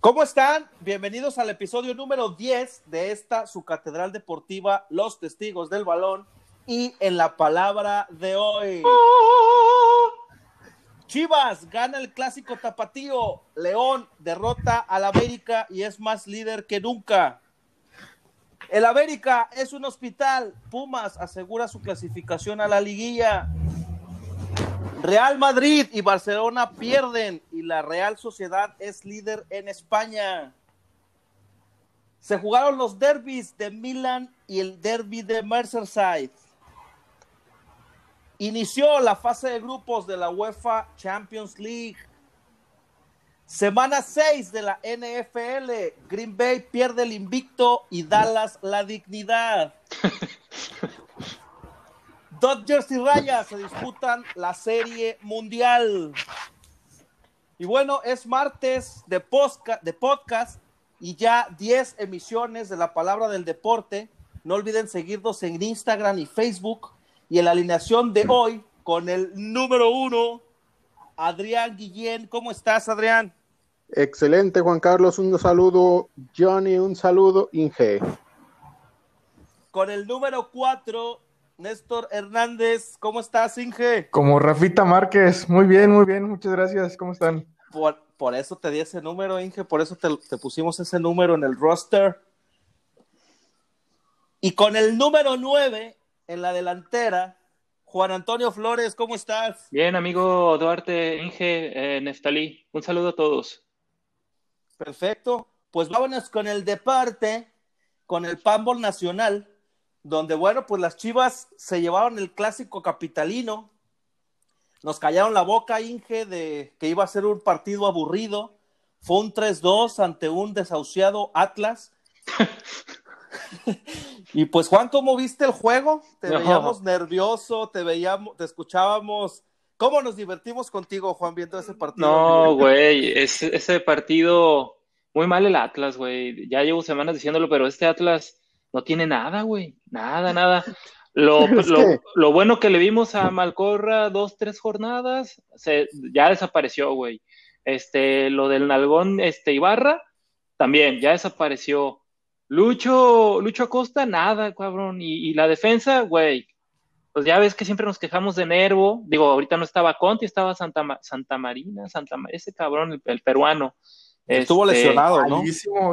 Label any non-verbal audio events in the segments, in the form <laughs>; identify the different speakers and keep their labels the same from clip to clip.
Speaker 1: ¿Cómo están? Bienvenidos al episodio número 10 de esta, su catedral deportiva, Los Testigos del Balón. Y en la palabra de hoy. Chivas gana el clásico tapatío. León derrota al América y es más líder que nunca. El América es un hospital. Pumas asegura su clasificación a la liguilla. Real Madrid y Barcelona pierden y la Real Sociedad es líder en España. Se jugaron los derbis de Milan y el derby de Merseyside. Inició la fase de grupos de la UEFA Champions League. Semana 6 de la NFL. Green Bay pierde el invicto y Dallas la dignidad. <laughs> Dodgers y Rayas se disputan la serie mundial. Y bueno, es martes de, de podcast y ya 10 emisiones de la palabra del deporte. No olviden seguirnos en Instagram y Facebook y en la alineación de hoy con el número uno, Adrián Guillén. ¿Cómo estás, Adrián?
Speaker 2: Excelente, Juan Carlos. Un saludo, Johnny. Un saludo, Inge.
Speaker 1: Con el número cuatro, Néstor Hernández. ¿Cómo estás, Inge?
Speaker 3: Como Rafita Márquez. Muy bien, muy bien. Muchas gracias. ¿Cómo están?
Speaker 1: Por, por eso te di ese número, Inge. Por eso te, te pusimos ese número en el roster. Y con el número nueve, en la delantera, Juan Antonio Flores, ¿cómo estás?
Speaker 4: Bien, amigo Duarte, Inge, eh, Neftalí, un saludo a todos.
Speaker 1: Perfecto, pues vámonos con el deporte, con el Pambol Nacional, donde, bueno, pues las Chivas se llevaron el clásico capitalino, nos callaron la boca, Inge, de que iba a ser un partido aburrido, fue un 3-2 ante un desahuciado Atlas. <laughs> y pues Juan, ¿cómo viste el juego? Te no. veíamos nervioso, te veíamos, te escuchábamos. ¿Cómo nos divertimos contigo, Juan, viendo ese partido?
Speaker 4: No, güey, ese, ese partido, muy mal el Atlas, güey. Ya llevo semanas diciéndolo, pero este Atlas no tiene nada, güey. Nada, nada. Lo, <laughs> lo, lo, bueno que le vimos a Malcorra dos, tres jornadas, se, ya desapareció, güey. Este, lo del Nalgón, este, Ibarra, también, ya desapareció. Lucho, Lucho Acosta, nada, cabrón. Y, y la defensa, güey. Pues ya ves que siempre nos quejamos de Nervo. Digo, ahorita no estaba Conti, estaba Santa, Santa Marina, Santa ese cabrón, el, el peruano.
Speaker 1: Estuvo este, lesionado, ¿no?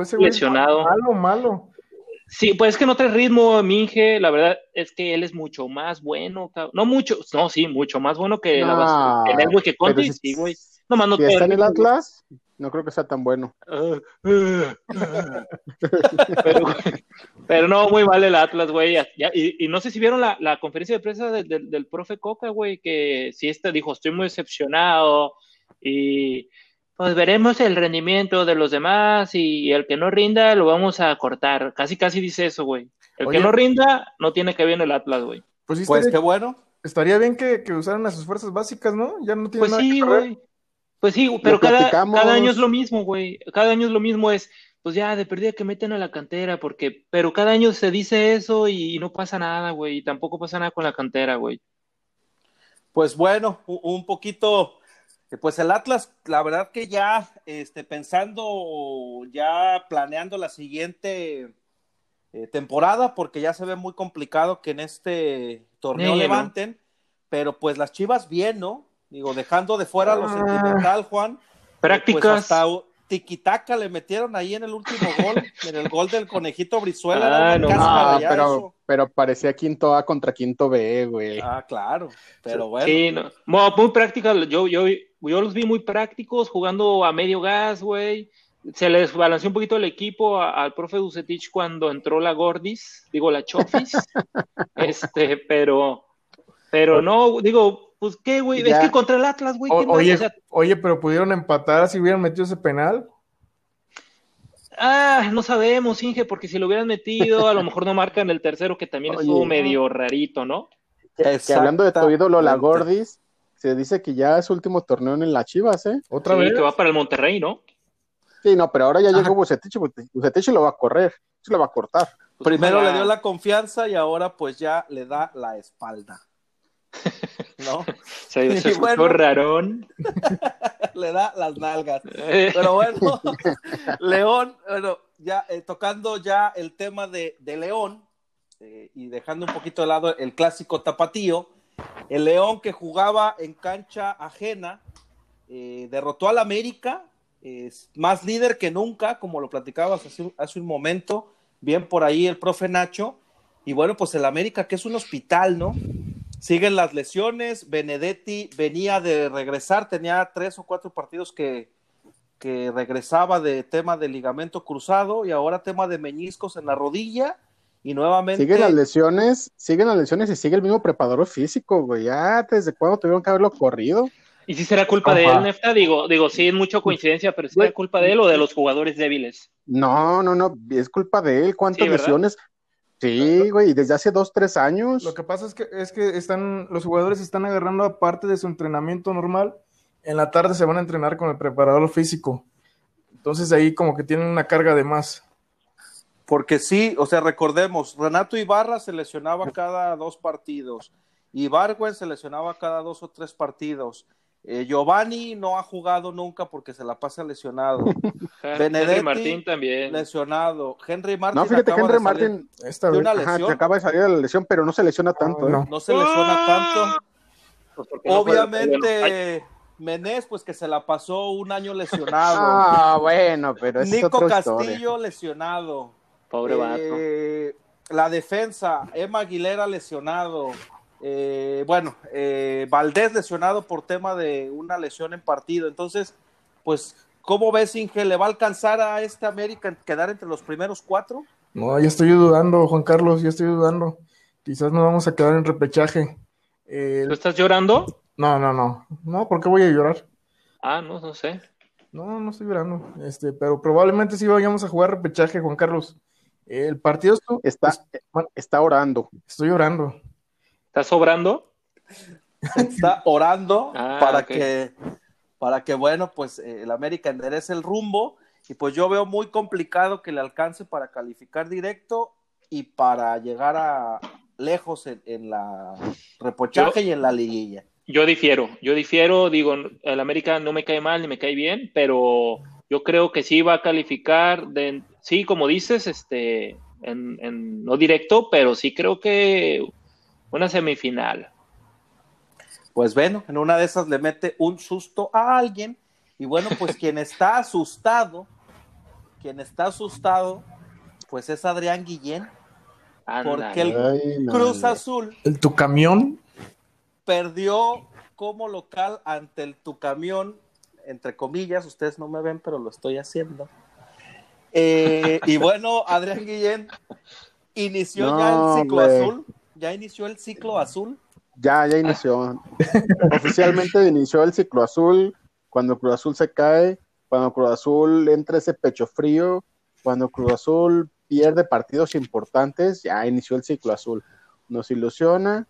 Speaker 3: Ese
Speaker 4: lesionado.
Speaker 3: Malo, malo.
Speaker 4: Sí, pues es que no trae ritmo, Minge. La verdad es que él es mucho más bueno. Cabrón. No mucho, no, sí, mucho más bueno que, la, que Nervo y que Conti. Sí, güey. No, más no
Speaker 2: si está en el Atlas, no creo que sea tan bueno. <laughs>
Speaker 4: pero, pero, no, muy mal el Atlas, güey. Y, y, no sé si vieron la, la conferencia de prensa de, de, del profe Coca, güey, que si este dijo, estoy muy decepcionado y pues veremos el rendimiento de los demás y el que no rinda lo vamos a cortar. Casi, casi dice eso, güey. El Oye, que no rinda no tiene que ver en el Atlas, güey.
Speaker 1: Pues, sí pues qué bueno.
Speaker 3: Estaría bien que, que, usaran a sus fuerzas básicas, ¿no? Ya no tiene
Speaker 4: pues
Speaker 3: nada
Speaker 4: sí,
Speaker 3: que
Speaker 4: güey. Pues sí, pero cada, cada, año es lo mismo, güey. Cada año es lo mismo, es, pues ya, de perdida que meten a la cantera, porque, pero cada año se dice eso y, y no pasa nada, güey, y tampoco pasa nada con la cantera, güey.
Speaker 1: Pues bueno, un poquito, pues el Atlas, la verdad que ya, este, pensando, ya planeando la siguiente eh, temporada, porque ya se ve muy complicado que en este torneo sí, levanten, ¿no? pero pues las Chivas bien, ¿no? Digo, dejando de fuera lo sentimental, Juan.
Speaker 4: Prácticas.
Speaker 1: Pues hasta tiquitaca le metieron ahí en el último gol, en el gol del conejito Brizuela.
Speaker 2: Ah, no, ah, pero, pero parecía quinto A contra quinto B, güey.
Speaker 1: Ah, claro, pero bueno.
Speaker 4: Sí, no. muy práctica, yo, yo, yo los vi muy prácticos, jugando a medio gas, güey. Se les balanceó un poquito el equipo a, al profe Ducetich cuando entró la Gordis, digo la Chofis, <laughs> este, pero, pero no, digo, pues qué, güey, es que contra el Atlas, güey.
Speaker 3: Oye, o sea, oye, pero pudieron empatar si hubieran metido ese penal.
Speaker 4: Ah, no sabemos, Inge, porque si lo hubieran metido, a lo <laughs> mejor no marcan el tercero, que también oye, estuvo medio rarito, ¿no?
Speaker 2: Que, que hablando de tu ídolo, la Gordis, se dice que ya es último torneo en las Chivas, ¿eh?
Speaker 4: Otra sí, vez. que va para el Monterrey, ¿no?
Speaker 2: Sí, no, pero ahora ya Ajá. llegó Bucetich, Bucetich lo va a correr, se lo va a cortar.
Speaker 4: Pues
Speaker 1: Primero
Speaker 4: ojalá.
Speaker 1: le dio la confianza y ahora pues ya le da la espalda. <laughs> ¿No?
Speaker 4: Se, <laughs> se
Speaker 1: bueno.
Speaker 4: rarón. <laughs>
Speaker 1: le da las nalgas.
Speaker 4: Eh,
Speaker 1: Pero bueno, León, bueno, ya eh, tocando ya el tema de, de León eh, y dejando un poquito de lado el clásico tapatío, el León que jugaba en cancha ajena eh, derrotó al América, es más líder que nunca, como lo platicabas hace, hace un momento, bien por ahí el profe Nacho, y bueno, pues el América que es un hospital, ¿no? Siguen las lesiones, Benedetti venía de regresar, tenía tres o cuatro partidos que, que regresaba de tema de ligamento cruzado y ahora tema de meñiscos en la rodilla y nuevamente
Speaker 2: Siguen las lesiones, siguen las lesiones y sigue el mismo preparador físico, güey. Ya, ¿desde cuándo tuvieron que haberlo corrido?
Speaker 4: ¿Y si será culpa de él, Nefta? Digo, digo, sí, es mucha coincidencia, pero ¿será culpa de él o de los jugadores débiles?
Speaker 2: No, no, no, es culpa de él. ¿Cuántas lesiones? Sí, güey, desde hace dos, tres años.
Speaker 3: Lo que pasa es que, es que están, los jugadores están agarrando aparte de su entrenamiento normal, en la tarde se van a entrenar con el preparador físico. Entonces ahí como que tienen una carga de más.
Speaker 1: Porque sí, o sea, recordemos, Renato Ibarra se lesionaba cada dos partidos, Ibargüen se lesionaba cada dos o tres partidos, eh, Giovanni no ha jugado nunca porque se la pasa lesionado, <laughs> Benedetti,
Speaker 4: Henry Martín también.
Speaker 1: lesionado, Henry Martin
Speaker 2: no, fíjate,
Speaker 1: acaba
Speaker 2: Henry
Speaker 1: de salir-
Speaker 2: Martin
Speaker 3: Esta
Speaker 1: de
Speaker 3: vez.
Speaker 1: una
Speaker 2: ajá,
Speaker 1: lesión,
Speaker 2: se acaba de salir de la lesión, pero no se lesiona tanto,
Speaker 3: no.
Speaker 1: no se lesiona tanto.
Speaker 4: Pues no ay,
Speaker 1: Obviamente, Menés, pues que se la pasó un año lesionado. <laughs>
Speaker 2: Ah, bueno, pero es
Speaker 1: Nico
Speaker 2: otra
Speaker 1: Castillo
Speaker 2: historia.
Speaker 1: lesionado.
Speaker 4: pobre vato.
Speaker 1: Eh, la defensa, Emma Aguilera lesionado. Eh, bueno, eh, Valdés lesionado por tema de una lesión en partido. Entonces, pues, ¿cómo ves, Inge? ¿Le va a alcanzar a este América en quedar entre los primeros cuatro?
Speaker 3: No, ya estoy dudando, Juan Carlos, ya estoy dudando. Quizás nos vamos a quedar en repechaje. Eh,
Speaker 4: ¿Tú estás llorando?
Speaker 3: no, no, no. No, ¿por qué voy a llorar?
Speaker 4: Ah, no, no sé.
Speaker 3: No, no estoy llorando. Este, pero probablemente sí vayamos a jugar repechaje, Juan Carlos. El partido
Speaker 2: Está, está orando.
Speaker 3: estoy llorando.
Speaker 4: ¿Estás sobrando?
Speaker 1: Está orando <laughs>
Speaker 4: Ah,
Speaker 1: para que, para que, bueno, pues eh, el América enderece el rumbo. Y pues yo veo muy complicado que le alcance para calificar directo y para llegar a lejos en, en la repochaje y en la liguilla.
Speaker 4: Yo difiero, yo difiero, digo, el América no me cae mal ni me cae bien, pero yo creo que sí va a calificar, de, sí, como dices, este, en, en- no directo, pero sí creo que una semifinal.
Speaker 1: Pues bueno, en una de esas le mete un susto a alguien. Y bueno, pues <laughs> quien está asustado, quien está asustado, pues es Adrián Guillén, porque el
Speaker 2: Ay,
Speaker 1: Cruz. Azul
Speaker 3: ¿El tu camión?
Speaker 1: perdió como local ante el Tucamión, entre comillas, ustedes no me ven, pero lo estoy haciendo. Eh, y bueno, Adrián Guillén inició
Speaker 2: No,
Speaker 1: ya el ciclo
Speaker 2: hombre.
Speaker 1: azul, ya inició el ciclo azul.
Speaker 2: Ya, ya inició. <laughs> Oficialmente inició el ciclo azul. Cuando Cruz Azul se cae, cuando Cruz Azul entra ese pecho frío, cuando Cruz Azul pierde partidos importantes, ya inició el ciclo azul. Nos ilusiona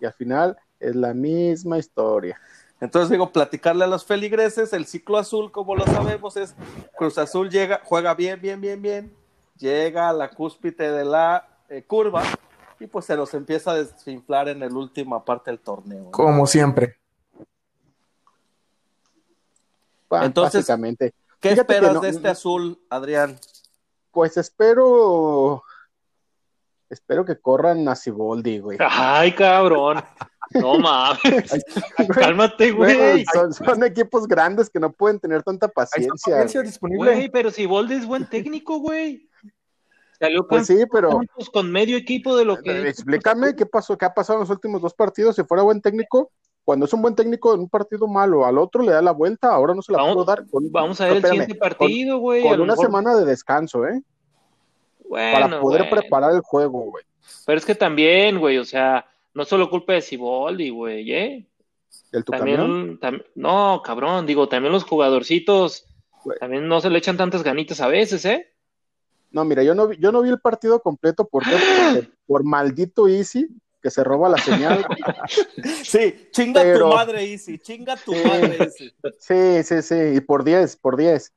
Speaker 2: y al final es la misma historia.
Speaker 1: Entonces digo, platicarle a los feligreses, el ciclo azul, como lo sabemos, es Cruz Azul llega, juega bien, bien, bien, bien, llega a la cúspide de la eh, curva y pues se los empieza a desinflar en la última parte del torneo. ¿no?
Speaker 3: Como siempre.
Speaker 1: Entonces,
Speaker 2: básicamente.
Speaker 1: ¿Qué
Speaker 2: Fíjate
Speaker 1: esperas
Speaker 2: no-
Speaker 1: de este azul, Adrián?
Speaker 2: Pues espero. Espero que corran a Siboldi, güey.
Speaker 4: Ay, cabrón. No mames. <laughs> Cálmate,
Speaker 2: Güey,
Speaker 4: güey.
Speaker 2: son, son equipos grandes que no pueden tener tanta paciencia.
Speaker 3: Palencia
Speaker 2: güey.
Speaker 3: disponible.
Speaker 4: Güey, pero si Bolde es buen técnico, güey. Salió
Speaker 2: Pues sí, pero
Speaker 4: con medio equipo de lo que.
Speaker 2: eh, explícame qué pasó, qué ha pasado en los últimos dos partidos. Si fuera buen técnico, cuando es un buen técnico en un partido malo, al otro le da la vuelta, ahora no se la
Speaker 4: Vamos-
Speaker 2: pudo dar. Con,
Speaker 4: Vamos a ver el
Speaker 2: espérame,
Speaker 4: siguiente partido, güey.
Speaker 2: con una
Speaker 4: mejor-
Speaker 2: semana de descanso, ¿eh?
Speaker 4: Bueno,
Speaker 2: para poder
Speaker 4: bueno.
Speaker 2: preparar el juego, güey.
Speaker 4: Pero es que también, güey, o sea, no solo culpa de Siboldi, güey, ¿eh?
Speaker 2: El tu.
Speaker 4: También, tam- no, cabrón, digo, también los jugadorcitos
Speaker 2: Güey.
Speaker 4: también no se le echan tantas ganitas a veces, ¿eh?
Speaker 2: No, mira, yo no vi, yo no vi el partido completo. Porque por maldito Easy que se roba la señal. <laughs>
Speaker 1: Sí, chinga
Speaker 2: Pero-
Speaker 1: tu madre, Easy, chinga tu
Speaker 2: Sí.
Speaker 1: madre, Easy.
Speaker 2: Sí, sí, sí, y por 10, por 10.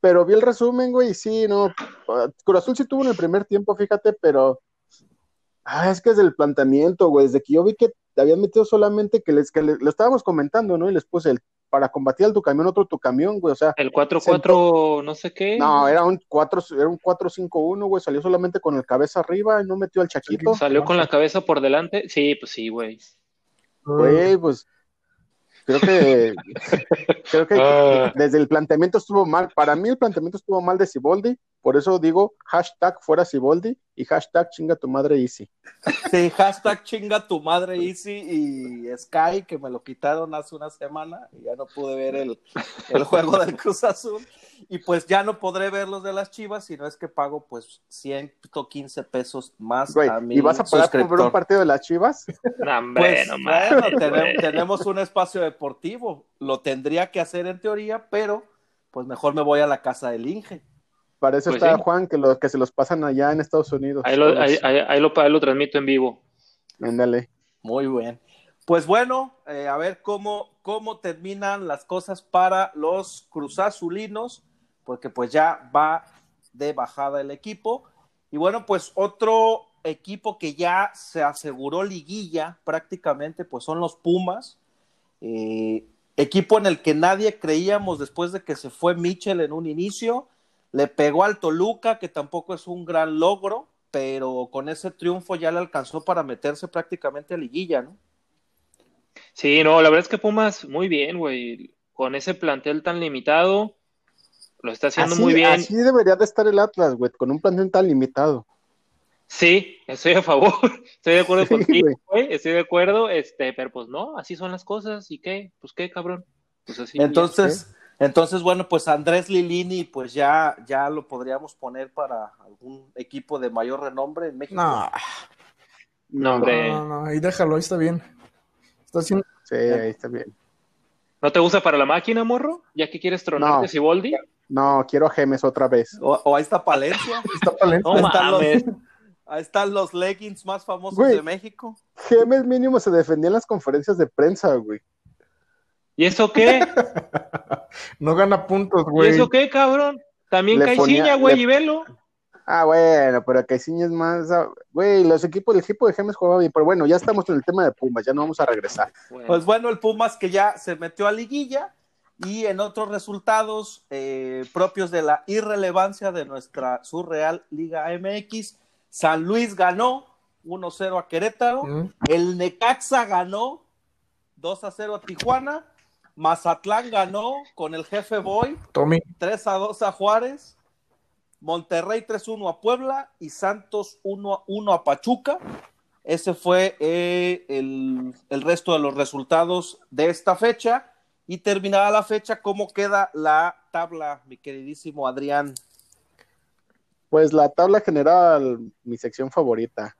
Speaker 2: pero vi el resumen, güey, y sí, no. Cruz Azul sí tuvo en el primer tiempo, fíjate, pero. Ah, es que es del planteamiento, güey. Desde que yo vi que habían metido solamente que les, que le- lo estábamos comentando, ¿no? Y les puse el para combatir al tu camión, otro tu camión, güey. O sea,
Speaker 4: El 4-4, no sé qué.
Speaker 2: no, era un 4, era un 4-5-1, güey. Salió solamente con el cabeza arriba y no metió al Chaquito.
Speaker 4: Salió con la cabeza por delante. Sí, pues sí, güey.
Speaker 2: Güey, pues creo que <laughs> creo que
Speaker 4: Ah.
Speaker 2: desde el planteamiento estuvo mal. Para mí el planteamiento estuvo mal de Siboldi, por eso digo hashtag fuera Siboldi y hashtag chinga tu madre Easy.
Speaker 1: Sí, hashtag chinga tu madre Easy y Sky, que me lo quitaron hace una semana y ya no pude ver el, el juego del Cruz Azul. Y pues ya no podré ver los de las Chivas, si no es que pago pues 115 pesos más
Speaker 2: Güey,
Speaker 1: a mi
Speaker 2: ¿y vas a pagar por ver un
Speaker 1: suscriptor.
Speaker 2: partido de las Chivas?
Speaker 4: No, hombre,
Speaker 1: Pues
Speaker 4: no
Speaker 1: bueno,
Speaker 4: mames,
Speaker 1: tenem-
Speaker 4: güey.
Speaker 1: tenemos un espacio deportivo, lo tendría que hacer en teoría, pero pues mejor me voy a la casa del Inge.
Speaker 2: Para eso
Speaker 4: Pues
Speaker 2: está
Speaker 4: sí.
Speaker 2: Juan, que, lo, que se los pasan allá en Estados Unidos.
Speaker 4: Ahí lo, ahí, ahí- ahí lo, ahí lo transmito en vivo.
Speaker 2: Ándale.
Speaker 1: Muy bien. Pues bueno, eh, a ver cómo, cómo terminan las cosas para los cruzazulinos, porque pues ya va de bajada el equipo. Y bueno, pues otro equipo que ya se aseguró liguilla prácticamente, pues son los Pumas. Eh, equipo en el que nadie creíamos después de que se fue Mitchell en un inicio. Le pegó al Toluca, que tampoco es un gran logro, pero con ese triunfo ya le alcanzó para meterse prácticamente a liguilla, ¿no?
Speaker 4: Sí, no, la verdad es que Pumas, muy bien, güey. Con ese plantel tan limitado, lo está haciendo
Speaker 2: Así,
Speaker 4: muy bien.
Speaker 2: así debería de estar el Atlas, güey, con un plantel tan limitado.
Speaker 4: Sí, estoy a favor. <laughs> Estoy de acuerdo
Speaker 2: Sí,
Speaker 4: contigo,
Speaker 2: güey.
Speaker 4: Estoy de acuerdo, este, pero pues no, así son las cosas. ¿Y qué? Pues qué, cabrón. Pues así.
Speaker 1: Entonces, entonces, bueno, pues Andrés Lilini, pues ya, ya lo podríamos poner para algún equipo de mayor renombre en México.
Speaker 3: No,
Speaker 4: No, hombre.
Speaker 3: no, no, ahí déjalo, ahí está bien. Está haciendo.
Speaker 2: Sí, ahí está bien.
Speaker 4: ¿No te gusta para la máquina, morro? ¿Ya que quieres tronarte
Speaker 2: No.
Speaker 4: Siboldi?
Speaker 2: No, quiero a Gemes otra vez.
Speaker 1: O, o ahí está Palencia, <laughs>
Speaker 3: Está talento.
Speaker 4: No
Speaker 1: Ahí están los-
Speaker 4: mames.
Speaker 1: ahí están los leggings más famosos
Speaker 2: Güey.
Speaker 1: de México.
Speaker 2: Gemes mínimo se defendía en las conferencias de prensa, güey.
Speaker 4: ¿Y eso qué? <laughs> <laughs>
Speaker 3: No gana puntos,
Speaker 4: ¿Y
Speaker 3: güey.
Speaker 4: eso qué, cabrón? También Caiciña, güey,
Speaker 2: le-
Speaker 4: y velo.
Speaker 2: Ah, bueno, pero Caiciña es más. ah, Güey, los equipos, el equipo de Gemes jugaba bien, pero bueno, ya estamos en el tema de Pumas, ya no vamos a regresar.
Speaker 4: Bueno,
Speaker 1: Pues bueno, el Pumas que ya se metió a liguilla y en otros resultados eh, propios de la irrelevancia de nuestra surreal Liga MX, San Luis ganó 1-0 a Querétaro,
Speaker 3: Mm.
Speaker 1: el Necaxa ganó 2-0 a Tijuana, Mazatlán ganó con el jefe Boy
Speaker 3: Tommy.
Speaker 1: 3-2 a Juárez, Monterrey 3-1 a Puebla y Santos 1-1 a Pachuca. Ese fue eh, el, el resto de los resultados de esta fecha. Y terminada la fecha, ¿cómo queda la tabla, mi queridísimo Adrián?
Speaker 2: Pues la tabla general, mi sección favorita.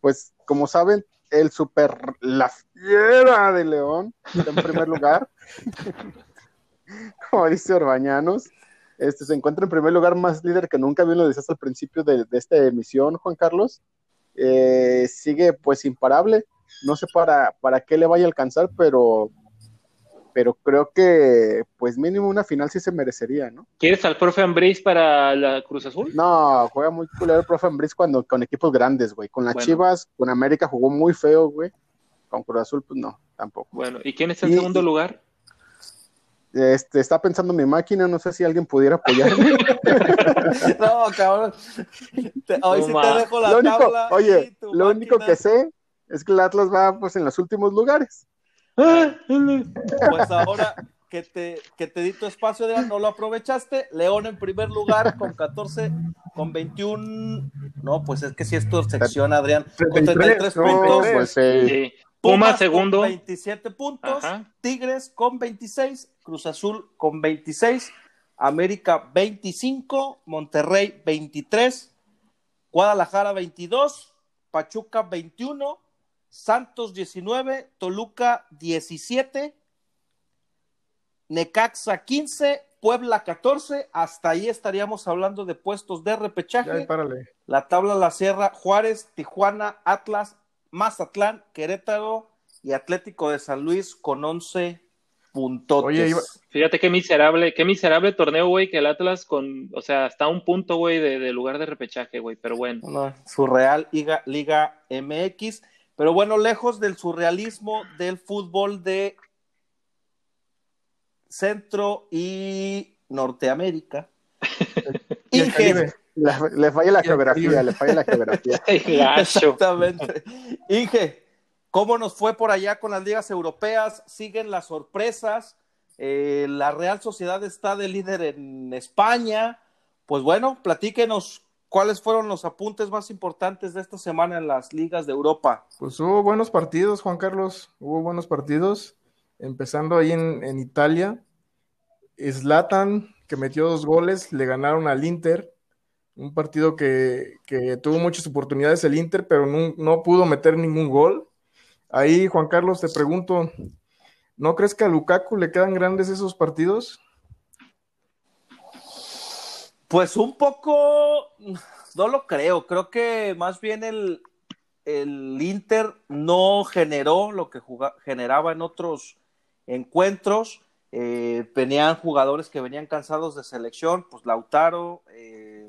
Speaker 2: Pues como saben, el super, la fiera de León en primer lugar. <laughs> como dice Orbañanos, este, se encuentra en primer lugar más líder que nunca, bien lo decías al principio de, de esta emisión, Juan Carlos. Eh, sigue pues imparable. No sé para, para qué le vaya a alcanzar, pero, pero creo que pues mínimo una final sí se merecería, ¿no?
Speaker 4: ¿Quieres al profe Ambriz para la Cruz Azul?
Speaker 2: No, juega muy culero el profe Ambriz cuando con equipos grandes, güey. Con las
Speaker 4: Bueno.
Speaker 2: Chivas, con América jugó muy feo, güey. Con Cruz Azul, pues no, tampoco.
Speaker 4: Bueno, ¿y quién está en
Speaker 2: Y-
Speaker 4: segundo lugar?
Speaker 2: Este, está pensando mi máquina, no sé si alguien pudiera apoyarme. <laughs> <laughs>
Speaker 1: No, cabrón. Te- hoy
Speaker 4: No
Speaker 1: sí te dejo la
Speaker 2: lo único,
Speaker 1: tabla.
Speaker 2: oye,
Speaker 1: tu
Speaker 2: lo único que sé es que el Atlas va pues en los últimos lugares.
Speaker 1: Pues ahora que te, que te di tu espacio, Adrián, no lo aprovechaste. León en primer lugar con 14, con 21. No, pues es que si es tu sección, Adrián. Con 33
Speaker 3: No,
Speaker 1: puntos.
Speaker 2: pues eh,
Speaker 4: Sí. Puma segundo.
Speaker 1: con 27 puntos.
Speaker 4: Ajá.
Speaker 1: Tigres con 26. Cruz Azul con 26. América 25. Monterrey 23. Guadalajara 22. Pachuca 21. Santos 19. Toluca 17. Necaxa 15. Puebla 14. Hasta ahí estaríamos hablando de puestos de repechaje.
Speaker 3: Ya, ahí párale.
Speaker 1: La tabla la cierra Juárez, Tijuana, Atlas, Mazatlán, Querétaro y Atlético de San Luis con 11 puntotes.
Speaker 3: Oye, iba-
Speaker 4: Fíjate qué miserable, qué miserable torneo, güey, que el Atlas con, o sea, está a un punto, güey, de, de lugar de repechaje, güey, pero bueno.
Speaker 1: No, surreal Liga, Liga MX. Pero bueno, lejos del surrealismo del fútbol de Centro y Norteamérica. <laughs> Inge.
Speaker 2: Le, le falla la geografía, le falla la geografía.
Speaker 1: Exactamente. Inge, ¿cómo nos fue por allá con las ligas europeas? Siguen las sorpresas. Eh, la Real Sociedad está de líder en España. Pues bueno, platíquenos cuáles fueron los apuntes más importantes de esta semana en las ligas de Europa.
Speaker 3: Pues hubo buenos partidos, Juan Carlos, hubo buenos partidos, empezando ahí en, Italia. Zlatan, que metió dos goles, le ganaron al Inter, un partido que, que tuvo muchas oportunidades el Inter, pero no, no pudo meter ningún gol. Ahí, Juan Carlos, te pregunto, ¿no crees que a Lukaku le quedan grandes esos partidos?
Speaker 1: Pues un poco, <sighs> no lo creo. Creo que más bien el, el Inter no generó lo que generaba en otros encuentros. Eh, venían jugadores que venían cansados de selección, pues Lautaro, eh,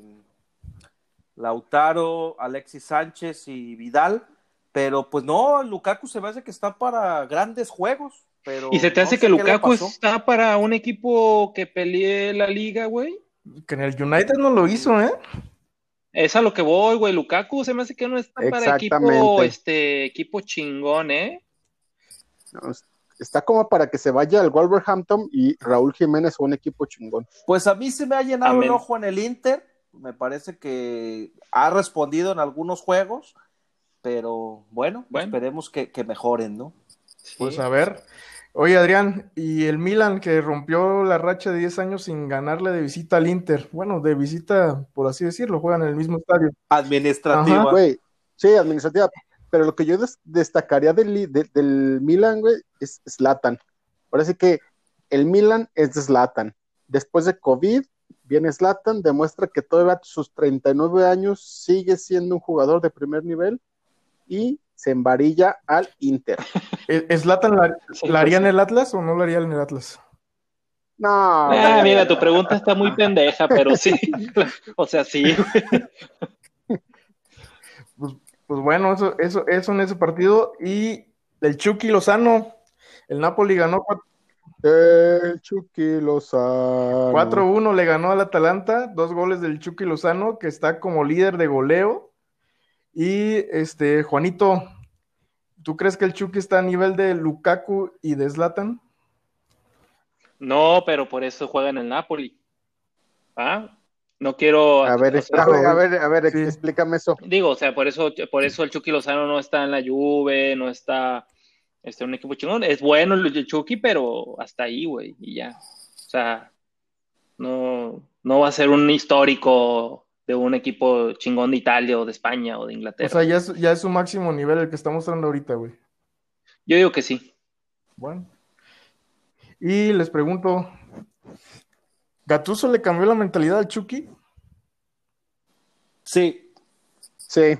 Speaker 1: Lautaro, Alexis Sánchez y Vidal. Pero pues no, Lukaku se me hace que está para grandes juegos. Pero
Speaker 4: ¿Y se te
Speaker 1: no
Speaker 4: hace que Lukaku está para un equipo que pelee la liga, güey?
Speaker 3: Que en el United no lo hizo, ¿eh?
Speaker 4: Es a lo que voy, güey. Lukaku se me hace que no está para equipo, este, equipo chingón, ¿eh?
Speaker 2: No, Está como para que se vaya al Wolverhampton y Raúl Jiménez a un equipo chingón.
Speaker 1: Pues a mí se me ha llenado
Speaker 4: Amén.
Speaker 1: el ojo en el Inter. Me parece que ha respondido en algunos juegos, pero bueno,
Speaker 4: Bueno.
Speaker 1: esperemos que, que mejoren, ¿no?
Speaker 3: Pues
Speaker 4: Sí.
Speaker 3: a ver. Oye, Adrián, y el Milan que rompió la racha de 10 años sin ganarle de visita al Inter. Bueno, de visita, por así decirlo, juegan en el mismo estadio.
Speaker 1: Administrativa.
Speaker 3: Ajá.
Speaker 2: Güey, sí, administrativa. Pero lo que yo des- destacaría del, de- del Milan, güey, es Zlatan. Parece que el Milan es de Zlatan. Después de COVID, viene Zlatan, demuestra que todavía a sus 39 años sigue siendo un jugador de primer nivel y se embarilla al Inter. <laughs>
Speaker 3: ¿Es Zlatan la, la haría
Speaker 4: pues
Speaker 3: en el Atlas o no la haría en el Atlas?
Speaker 2: No,
Speaker 4: Ah, mira, tu pregunta está muy pendeja, pero sí. <laughs> O sea, sí. <laughs>
Speaker 3: Pues bueno, eso, eso, eso en ese partido. Y el Chucky Lozano, el Napoli ganó
Speaker 2: El Chucky Lozano.
Speaker 3: 4-1, le ganó al Atalanta, dos goles del Chucky Lozano, que está como líder de goleo. Y este, Juanito, ¿tú crees que el Chucky está a nivel de Lukaku y de Zlatan?
Speaker 4: No, pero por eso juega en el Napoli. ¿Ah? No quiero.
Speaker 2: A ver,
Speaker 4: o sea,
Speaker 2: a ver, a ver, a ver,
Speaker 3: Sí.
Speaker 2: explícame eso.
Speaker 4: Digo, o sea, por eso, por eso el Chucky Lozano no está en la Juve, no está este, en un equipo chingón. Es bueno el Chucky, pero hasta ahí, güey, y ya. O sea, no, no va a ser un histórico de un equipo chingón de Italia o de España o de
Speaker 3: O
Speaker 4: Inglaterra.
Speaker 3: sea, ya es, ya es su máximo nivel el que está mostrando ahorita, güey.
Speaker 4: Yo digo que sí.
Speaker 3: Bueno. Y les pregunto, ¿Gatuso le cambió la mentalidad al Chucky?
Speaker 1: Sí,
Speaker 2: Sí.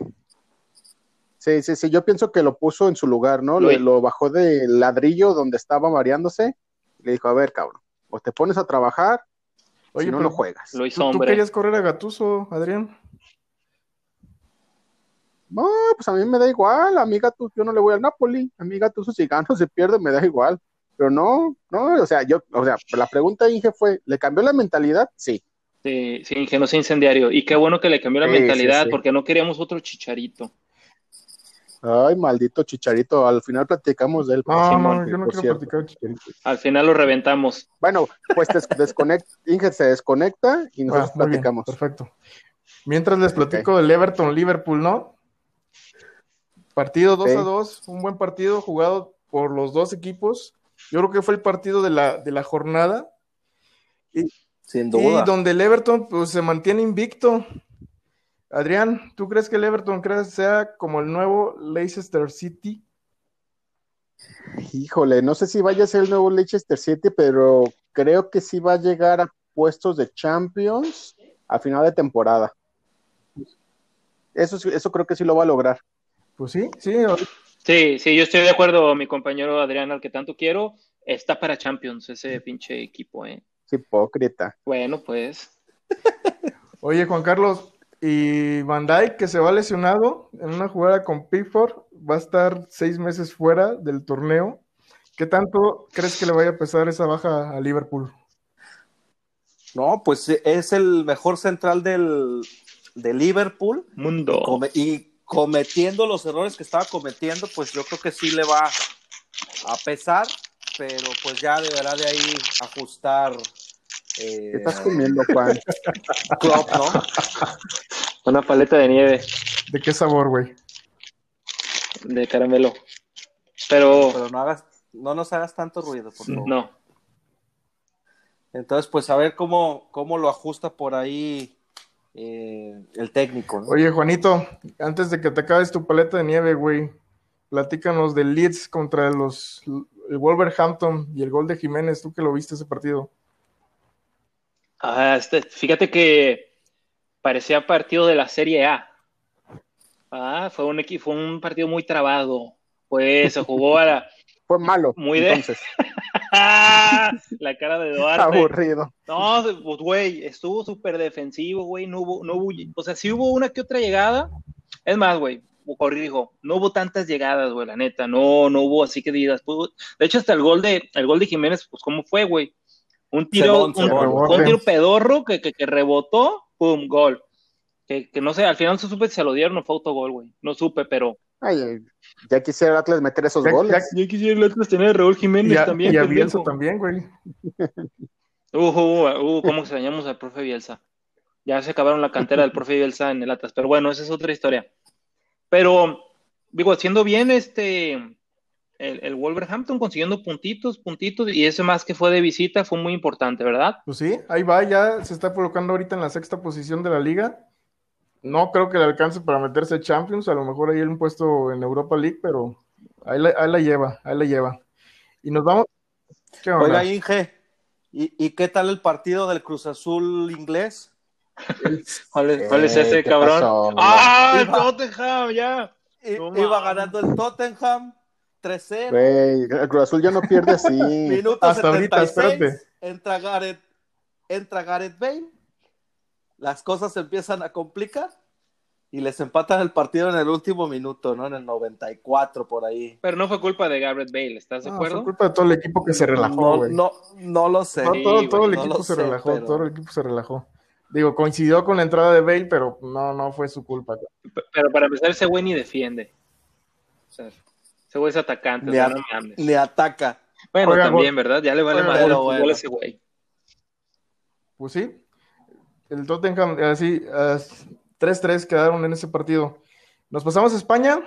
Speaker 2: Sí, sí, sí, yo pienso que lo puso en su lugar, ¿no? Lo,
Speaker 4: Lo-
Speaker 2: lo bajó del ladrillo donde estaba mareándose y le dijo, a ver, cabrón, o te pones a trabajar,
Speaker 3: Oye,
Speaker 2: si no,
Speaker 3: pero
Speaker 2: no juegas.
Speaker 4: Lo hizo
Speaker 3: ¿tú, tú
Speaker 4: hombre.
Speaker 3: querías correr a Gatuso, Adrián?
Speaker 2: No, pues a mí me da igual, amiga, tú, yo no le voy al Napoli, amiga, tú, si gano, <laughs> si pierde, me da igual. Pero no, no, o sea, yo, o sea, la pregunta, Inge, fue, ¿le cambió la mentalidad? Sí.
Speaker 4: Sí, sí, ingenuo incendiario. Y qué bueno que le cambió la
Speaker 2: Sí,
Speaker 4: mentalidad,
Speaker 2: sí, sí.
Speaker 4: porque no queríamos otro chicharito.
Speaker 2: Ay, maldito Chicharito, al final platicamos de él.
Speaker 3: No,
Speaker 2: Simón,
Speaker 3: no, yo no quiero
Speaker 2: cierto.
Speaker 3: platicar de Chicharito.
Speaker 4: Al final lo reventamos.
Speaker 2: Bueno, pues des- <laughs> desconect, Inge se desconecta y nosotros
Speaker 3: Ah, bien,
Speaker 2: platicamos.
Speaker 3: perfecto. Mientras les platico del Everton-Liverpool, ¿no? Partido 2
Speaker 2: Sí.
Speaker 3: a 2, un buen partido jugado por los dos equipos. Yo creo que fue el partido de la, de la jornada.
Speaker 1: sin
Speaker 3: Y
Speaker 1: duda.
Speaker 3: donde el Everton pues, se mantiene invicto. Adrián, ¿tú crees que el Everton crees sea como el nuevo Leicester City?
Speaker 2: Híjole, no sé si vaya a ser el nuevo Leicester City, pero creo que sí va a llegar a puestos de Champions a final de temporada. Eso, eso creo que sí lo va a lograr.
Speaker 3: Pues sí, sí.
Speaker 4: Sí, sí, yo estoy de acuerdo, mi compañero Adrián, al que tanto quiero. está para Champions ese pinche equipo, ¿eh?
Speaker 2: Es hipócrita.
Speaker 4: Bueno, pues. <laughs>
Speaker 3: Oye, Juan Carlos, y Van Dijk, que se va lesionado en una jugada con Pickford, va a estar seis meses fuera del torneo. ¿Qué tanto crees que le vaya a pesar esa baja a Liverpool?
Speaker 1: No, pues es el mejor central del, de Liverpool.
Speaker 4: Mundo.
Speaker 1: Come- y cometiendo los errores que estaba cometiendo, pues yo creo que sí le va a pesar, pero pues ya deberá de ahí ajustar eh,
Speaker 2: ¿Qué estás comiendo, Juan? <laughs>
Speaker 1: Klopp, ¿no?
Speaker 4: Una paleta de nieve
Speaker 3: ¿De qué sabor, güey?
Speaker 4: de caramelo. Pero,
Speaker 1: Pero no hagas, no nos hagas tanto ruido, por favor.
Speaker 4: no.
Speaker 1: Entonces, pues a ver cómo, cómo lo ajusta por ahí eh, el técnico. ¿no?
Speaker 3: Oye, Juanito, antes de que te acabes tu paleta de nieve, güey, platícanos del Leeds contra los el Wolverhampton y el gol de Jiménez, tú que lo viste ese partido.
Speaker 4: Este, fíjate que parecía partido de la Serie A. Ah, fue un equipo, fue un partido muy trabado. Pues se jugó a la, <laughs>
Speaker 2: Fue malo.
Speaker 4: Muy de-
Speaker 2: entonces. <laughs>
Speaker 4: la cara de Duarte.
Speaker 2: Aburrido.
Speaker 4: No, pues, güey, estuvo súper defensivo, güey, no hubo, no hubo, o sea, sí hubo una que otra llegada, es más, güey, corrijo, no hubo tantas llegadas, güey, la neta, no, no hubo así que digas, pues, de hecho, hasta el gol de, el gol de Jiménez, pues, ¿cómo fue, güey? Un tiro, un,
Speaker 1: Sebón.
Speaker 4: fue un tiro pedorro que, que, que rebotó, pum, gol. Que, que no sé, al final no supe si se lo dieron o fue autogol, güey, no supe, pero...
Speaker 2: Ay, ay, ya quisiera el Atlas meter esos
Speaker 3: Ya-
Speaker 2: goles.
Speaker 4: Yo quisiera el Atlas tener a Raúl Jiménez
Speaker 3: Y a,
Speaker 4: también.
Speaker 3: y a. Bielsa también, güey.
Speaker 4: Uh, uh, uh, cómo extrañamos al profe Bielsa. Ya se acabaron la cantera del profe Bielsa en el Atlas, pero bueno, esa es otra historia. Pero, digo, haciendo bien este el, el Wolverhampton, consiguiendo puntitos, puntitos, y ese más que fue de visita fue muy importante, ¿verdad?
Speaker 3: Pues sí, ahí va, ya se está colocando ahorita en la sexta posición de la liga. No creo que le alcance para meterse a Champions, a lo mejor ahí un puesto en Europa League, pero ahí la, ahí la lleva, ahí la lleva. Y nos vamos. ¿Qué onda?
Speaker 1: Oiga, Inge, ¿y, y qué tal el partido del Cruz Azul inglés? <laughs>
Speaker 4: ¿Cuál es, cuál es
Speaker 2: Eh,
Speaker 4: ese,
Speaker 2: ¿qué
Speaker 4: cabrón?
Speaker 2: pasó?
Speaker 4: ¡Ah, el Tottenham, ya!
Speaker 1: I-
Speaker 4: No
Speaker 1: iba ganando el Tottenham 3-0.
Speaker 2: Güey, el Cruz Azul ya no pierde así. <laughs>
Speaker 1: Minuto
Speaker 3: Hasta ahorita,
Speaker 1: 76,
Speaker 3: espérate.
Speaker 1: Entra Gareth, entra Gareth Bale. Las cosas se empiezan a complicar y les empatan el partido en el último minuto, ¿no? En el 94 por ahí.
Speaker 4: Pero no fue culpa de Garrett Bale, ¿estás de
Speaker 3: No,
Speaker 4: acuerdo?
Speaker 3: fue culpa de todo el equipo que se relajó,
Speaker 1: No,
Speaker 3: güey.
Speaker 1: no, no lo sé.
Speaker 3: todo,
Speaker 4: Sí,
Speaker 3: todo- el
Speaker 1: no
Speaker 3: equipo se
Speaker 1: sé,
Speaker 3: relajó,
Speaker 1: pero-
Speaker 3: todo el equipo se relajó. Digo, coincidió con la entrada de Bale, pero no, no fue su culpa.
Speaker 4: Pero para empezar, ese güey ni defiende. O sea, ese güey es atacante,
Speaker 1: Le, a-
Speaker 4: no mames.
Speaker 1: le ataca.
Speaker 4: Bueno,
Speaker 3: Oiga,
Speaker 4: también,
Speaker 3: gol-
Speaker 4: ¿verdad? Ya le vale más el
Speaker 1: pero
Speaker 4: fútbol
Speaker 1: bueno.
Speaker 4: a ese güey.
Speaker 3: Pues sí, el Tottenham, así, ah, 3-3 quedaron en ese partido. Nos pasamos a España.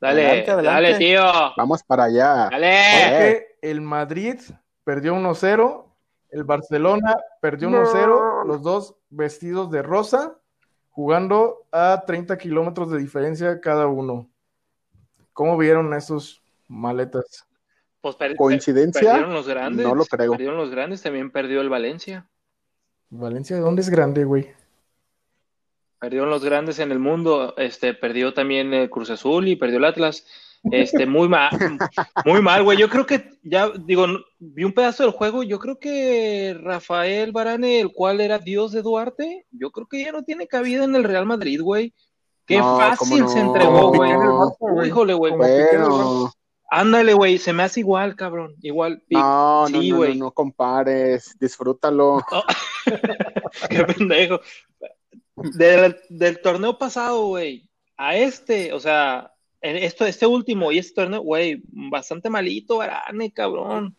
Speaker 4: Dale,
Speaker 1: Adelante, adelante.
Speaker 4: dale, tío.
Speaker 2: Vamos para allá.
Speaker 4: Dale.
Speaker 3: Porque el Madrid perdió 1-0, el Barcelona perdió 1-0, los dos vestidos de rosa, jugando a 30 kilómetros de diferencia cada uno. ¿Cómo vieron esos maletas?
Speaker 4: Pues per-
Speaker 2: ¿Coincidencia?
Speaker 4: Perdieron los grandes.
Speaker 2: No lo creo.
Speaker 4: Perdieron los grandes, también perdió el Valencia.
Speaker 3: Valencia, ¿de dónde es grande, güey?
Speaker 4: Perdieron los grandes en el mundo. Este, perdió también el Cruz Azul y perdió el Atlas. Este, muy mal, <laughs> muy mal, güey. Yo creo que ya, digo, vi un pedazo del juego. Yo creo que Rafael Varane, el cual era Dios de Duarte, yo creo que ya no tiene cabida en el Real Madrid, güey. Qué
Speaker 2: No,
Speaker 4: fácil se entregó, güey. Híjole, güey.
Speaker 2: Bueno,
Speaker 4: Ándale, güey. Se me hace igual, cabrón. Igual.
Speaker 2: No,
Speaker 4: sí,
Speaker 2: no, no,
Speaker 4: güey.
Speaker 2: no compares, disfrútalo. <laughs> <laughs>
Speaker 4: Qué pendejo. Del, del torneo pasado, güey, a este, o sea, en esto, este último y este torneo, güey, bastante malito, Varane, cabrón.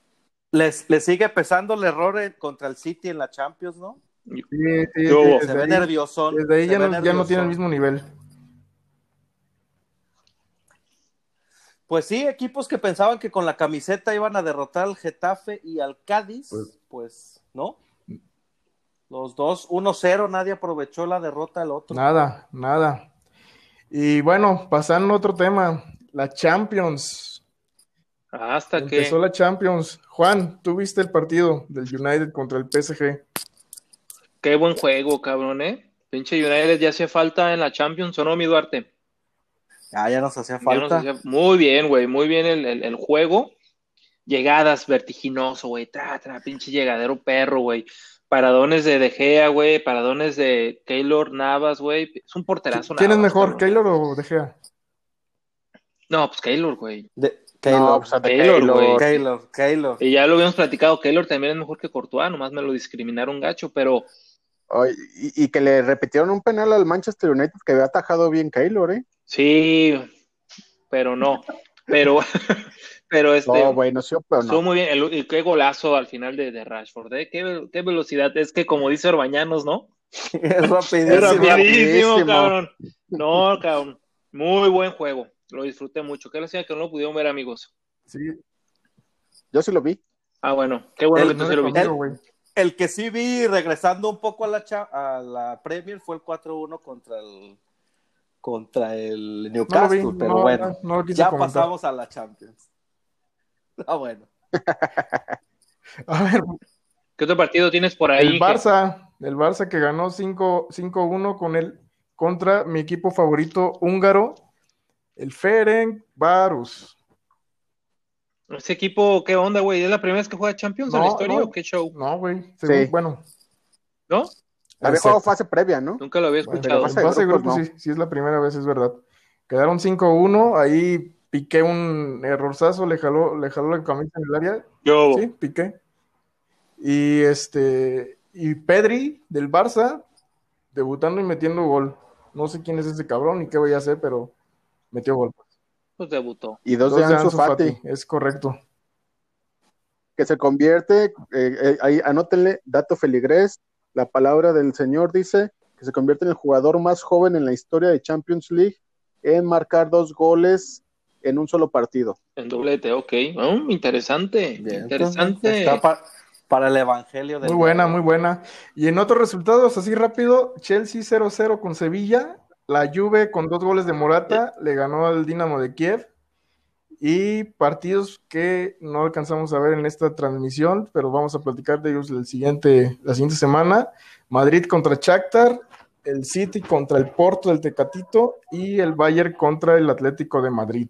Speaker 1: Les, les sigue pesando el error en- contra el City en la Champions, ¿no?
Speaker 3: Sí, sí, sí,
Speaker 1: Se ve nervioso.
Speaker 3: Desde ahí ya no, ya no tiene el mismo nivel.
Speaker 1: Pues sí, equipos que pensaban que con la camiseta iban a derrotar al Getafe y al Cádiz,
Speaker 3: Pues-
Speaker 1: pues, no. Los dos, 1-0, nadie aprovechó la derrota del otro.
Speaker 3: Nada, nada. Y bueno, pasando a otro tema, la Champions.
Speaker 4: Hasta que,
Speaker 3: Empezó la Champions. Juan, tú viste el partido del United contra el PSG.
Speaker 4: qué buen juego, cabrón, ¿eh? Pinche United ya hacía falta en la Champions, ¿o no, mi Duarte?
Speaker 1: Ah, ya nos hacía
Speaker 4: nos
Speaker 1: falta.
Speaker 4: hacía- Muy bien, güey, muy bien el, el- el juego. llegadas vertiginoso, güey, tra, tra, pinche llegadero perro, güey. Paradones de De Gea, güey, paradones de Keylor Navas, güey. Es un porterazo.
Speaker 3: ¿Quién es mejor. Keylor o De Gea?
Speaker 4: No, pues Keylor, güey.
Speaker 1: De,
Speaker 2: No,
Speaker 1: Keylor,
Speaker 2: pues, a de
Speaker 4: Keylor,
Speaker 2: Keylor.
Speaker 4: güey.
Speaker 1: Keylor, Keylor.
Speaker 4: Y ya lo habíamos platicado, Keylor también es mejor que Courtois, nomás me lo discriminaron gacho, pero
Speaker 2: Ay, y, y que le repitieron un penal al Manchester United que había atajado bien Keylor, ¿eh?
Speaker 4: Sí, pero no. Pero, <laughs> pero este,
Speaker 2: No, bueno, sí, pero
Speaker 4: estuvo
Speaker 2: no.
Speaker 4: muy bien. El- y qué golazo al final de, de Rashford, ¿eh? Qué, qué velocidad. Es que como dice Orbañanos, ¿no?
Speaker 1: es <laughs>
Speaker 4: Es
Speaker 1: rapidísimo.
Speaker 4: rapidísimo,
Speaker 2: rapidísimo.
Speaker 4: cabrón. No, cabrón. Muy buen juego. Lo disfruté mucho. Qué lástima que no lo pudieron ver, amigos.
Speaker 3: Sí,
Speaker 2: Yo sí lo vi.
Speaker 4: Ah, bueno. Qué bueno
Speaker 1: El-
Speaker 4: que tú
Speaker 3: no
Speaker 4: sí lo viste.
Speaker 3: güey.
Speaker 1: El que sí vi regresando un poco a la, cha- a la Premier fue el 4-1 contra el contra el
Speaker 3: No
Speaker 1: Newcastle,
Speaker 3: vi,
Speaker 1: pero
Speaker 3: no,
Speaker 1: bueno,
Speaker 3: no, no
Speaker 1: ya
Speaker 3: comentar.
Speaker 1: pasamos a la Champions. <laughs> Ah, bueno. <laughs>
Speaker 3: A ver,
Speaker 4: ¿Qué otro partido tienes por ahí?
Speaker 3: el Barça, el Barça que ganó 5 5-1 con el contra mi equipo favorito húngaro, el Ferenc Varus.
Speaker 4: Ese equipo, ¿qué onda, güey? ¿Es la primera vez que juega Champions en la
Speaker 3: No,
Speaker 4: historia
Speaker 3: no.
Speaker 4: o qué show?
Speaker 3: No, güey,
Speaker 2: Sí.
Speaker 3: bueno,
Speaker 4: ¿No?
Speaker 2: Había
Speaker 3: Exacto.
Speaker 2: jugado fase previa, ¿no?
Speaker 4: Nunca lo había
Speaker 3: Bueno,
Speaker 4: escuchado.
Speaker 2: fase
Speaker 3: en
Speaker 2: de
Speaker 3: fase de
Speaker 2: grupos,
Speaker 3: grupos, sí, sí es la primera vez, es verdad. Quedaron 5-1, ahí Piqué un errorzazo, le jaló, le jaló la camisa en el área,
Speaker 4: Yo.
Speaker 3: sí, Piqué. Y este, y Pedri del Barça, debutando y metiendo gol. No sé quién es ese cabrón ni qué voy a hacer, pero metió gol.
Speaker 4: Pues debutó.
Speaker 2: Y dos,
Speaker 3: Dos
Speaker 2: de Ansu Fati,
Speaker 3: es correcto.
Speaker 2: que se convierte, eh, eh, ahí anótenle, dato feligrés, la palabra del señor dice que se convierte en el jugador más joven en la historia de Champions League en marcar dos goles en un solo partido.
Speaker 4: En doblete, ok. Oh, interesante.
Speaker 1: Bien,
Speaker 4: interesante.
Speaker 1: Está pa- para el evangelio del
Speaker 3: Muy buena, muy buena. Y en otros resultados, así rápido, Chelsea 0-0 con Sevilla, la Juve con dos goles de Morata le ganó al Dinamo de Kiev. Y partidos que no alcanzamos a ver en esta transmisión, pero vamos a platicar de ellos el siguiente, la siguiente semana. Madrid contra Shakhtar, el City contra el Porto del Tecatito y el Bayern contra el Atlético de Madrid.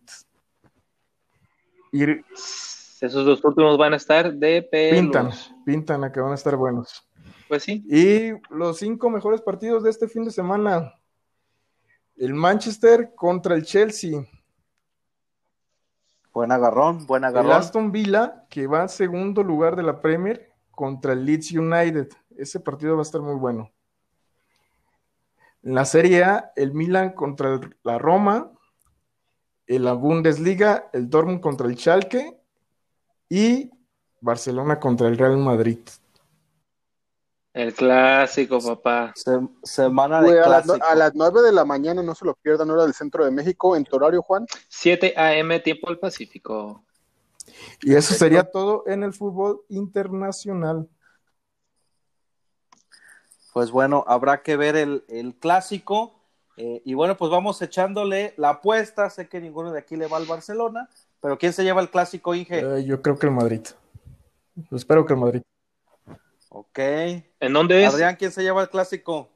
Speaker 4: Esos dos últimos van a estar de pelos.
Speaker 3: pintan, pintan a que van a estar buenos.
Speaker 4: Pues sí.
Speaker 3: Y los cinco mejores partidos de este fin de semana. El Manchester contra el Chelsea.
Speaker 1: Buen agarrón, buen
Speaker 3: El
Speaker 1: agarrón.
Speaker 3: Aston Villa, que va en segundo lugar de la Premier, contra el Leeds United. Ese partido va a estar muy bueno. En la Serie A, el Milan contra el- la Roma. En la Bundesliga, el Dortmund contra el Schalke. Y Barcelona contra el Real Madrid.
Speaker 4: El clásico, papá.
Speaker 1: Se- semana de
Speaker 2: Güey, a, las, no-
Speaker 1: clásico.
Speaker 2: a las 9 de la mañana, no se lo pierdan, hora del centro de México, en tu horario, Juan.
Speaker 4: 7 a.m. tiempo del Pacífico.
Speaker 3: Y eso sería todo en el fútbol internacional.
Speaker 1: Pues bueno, habrá que ver el, el clásico. eh, y bueno, pues vamos echándole la apuesta. Sé que ninguno de aquí le va al Barcelona, pero ¿quién se lleva el clásico, Inge?
Speaker 3: Eh, yo creo que el Madrid. Espero que el Madrid.
Speaker 1: Ok.
Speaker 4: ¿En dónde es?
Speaker 1: Adrián, ¿quién se lleva el clásico?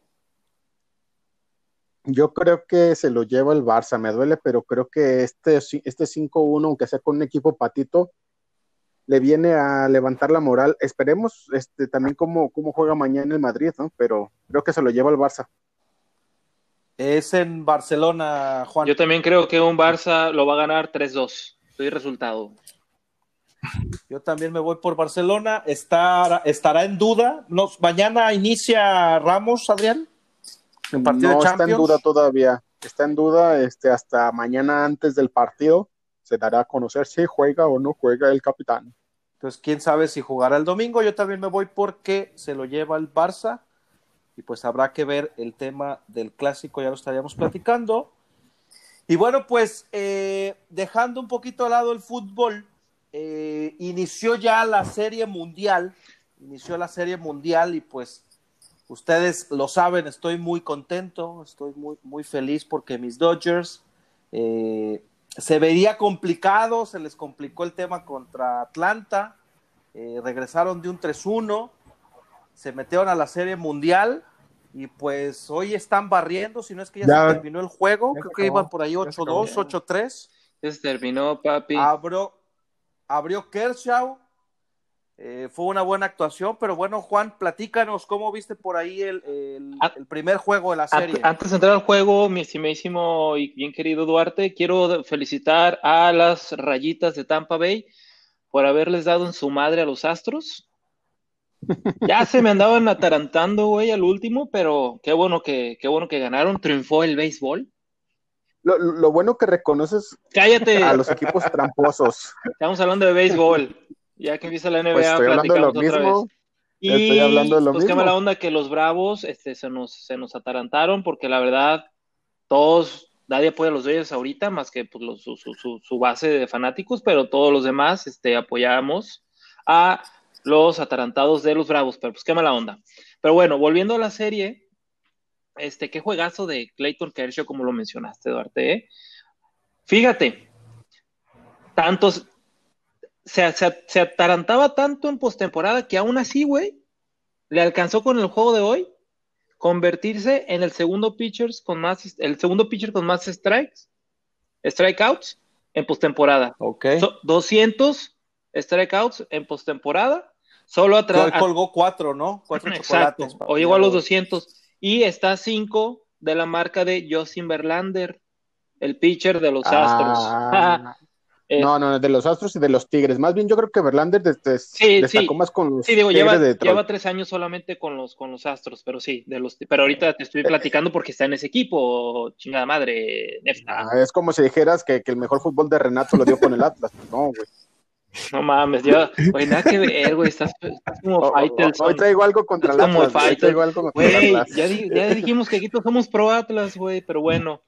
Speaker 2: Yo creo que se lo lleva el Barça, me duele, pero creo que este, este 5-1, aunque sea con un equipo patito, le viene a levantar la moral. Esperemos este, también cómo, cómo juega mañana el Madrid, ¿no? Pero creo que se lo lleva el Barça.
Speaker 1: Es en Barcelona, Juan.
Speaker 4: Yo también creo que un Barça lo va a ganar 3-2. Estoy resultado.
Speaker 1: Yo también me voy por Barcelona. Estará, estará en duda. Nos, mañana inicia Ramos, Adrián. El partido
Speaker 2: no
Speaker 1: de
Speaker 2: está en duda todavía. Está en duda este, hasta mañana antes del partido. Se dará a conocer si juega o no juega el capitán.
Speaker 1: Entonces, quién sabe si jugará el domingo. Yo también me voy porque se lo lleva el Barça. Y pues habrá que ver el tema del clásico, ya lo estaríamos platicando. Y bueno, pues eh, dejando un poquito al lado el fútbol, eh, inició ya la serie mundial. Inició la serie mundial y pues ustedes lo saben, estoy muy contento, estoy muy, muy feliz porque mis Dodgers eh, se veía complicado, se les complicó el tema contra Atlanta, eh, regresaron de un 3-1, se metieron a la serie mundial y pues hoy están barriendo, si no es que ya,
Speaker 3: Ya.
Speaker 1: se terminó el juego, creo que iban por ahí
Speaker 3: Ya se
Speaker 1: 8-2,
Speaker 4: acabó.
Speaker 1: 8-3.
Speaker 4: Ya se terminó, papi.
Speaker 1: Abro, abrió Kershaw. Eh, fue una buena actuación, pero bueno, Juan, platícanos cómo viste por ahí el, el,
Speaker 4: Ah,
Speaker 1: el primer juego de la serie.
Speaker 4: Ant- Antes de entrar al juego, mi estimadísimo y bien querido Duarte, quiero felicitar a las rayitas de Tampa Bay por haberles dado en su madre a los Astros. <laughs> Ya se me andaban atarantando, güey, al último, pero qué bueno que, qué bueno que ganaron. Triunfó el béisbol.
Speaker 2: Lo, lo bueno que reconoces
Speaker 4: Cállate,
Speaker 2: a los equipos tramposos.
Speaker 4: estamos hablando de béisbol. Ya que empieza la NBA,
Speaker 2: Pues estoy hablando de lo mismo.
Speaker 4: vez. Y
Speaker 2: Estoy hablando de lo
Speaker 4: pues qué
Speaker 2: mismo.
Speaker 4: mala onda que los Bravos este, se, nos, se nos atarantaron porque la verdad todos, nadie apoya a los Dodgers ahorita más que pues, los- su, su- su- su base de fanáticos, pero todos los demás este, apoyamos a los atarantados de los Bravos, pero pues qué mala onda. Pero bueno, volviendo a la serie, este, qué juegazo de Clayton Kershaw como lo mencionaste, Duarte. ¿eh? Fíjate, tantos, se, se, se atarantaba tanto en postemporada que aún así, güey, le alcanzó con el juego de hoy convertirse en el segundo pitcher con más, el segundo pitcher con más strikes, strikeouts en postemporada.
Speaker 1: Ok.
Speaker 4: So- 200 strikeouts en postemporada, solo atrás.
Speaker 1: Hoy colgó cuatro, ¿no? Cuatro <laughs>
Speaker 4: Exacto, o llegó a los 200 y está a 5 de la marca de Justin Verlander, el pitcher de los Astros.
Speaker 2: Ah, <laughs>
Speaker 4: Eh,
Speaker 2: no, no, de los Astros y de los Tigres. Más bien yo creo que Verlander des- des-
Speaker 4: Sí,
Speaker 2: destacó
Speaker 4: sí.
Speaker 2: más con los
Speaker 4: Sí, digo,
Speaker 2: Tigres
Speaker 4: lleva,
Speaker 2: de Detroit.
Speaker 4: lleva tres años solamente con los, con los Astros, pero sí, de los, pero ahorita te estoy platicando porque está en ese equipo, chingada madre.
Speaker 2: Ah, es como si dijeras que, que el mejor fútbol de Renato lo dio con el Atlas. No, güey. <laughs>
Speaker 4: No mames, ya, güey, nada que ver, güey, estás, <laughs> estás como
Speaker 2: O-
Speaker 4: Faitelson.
Speaker 2: Hoy traigo algo contra
Speaker 4: Es como
Speaker 2: Atlas. güey, Atlas.
Speaker 4: ya, di- ya dijimos que aquí todos somos pro Atlas, güey, pero bueno.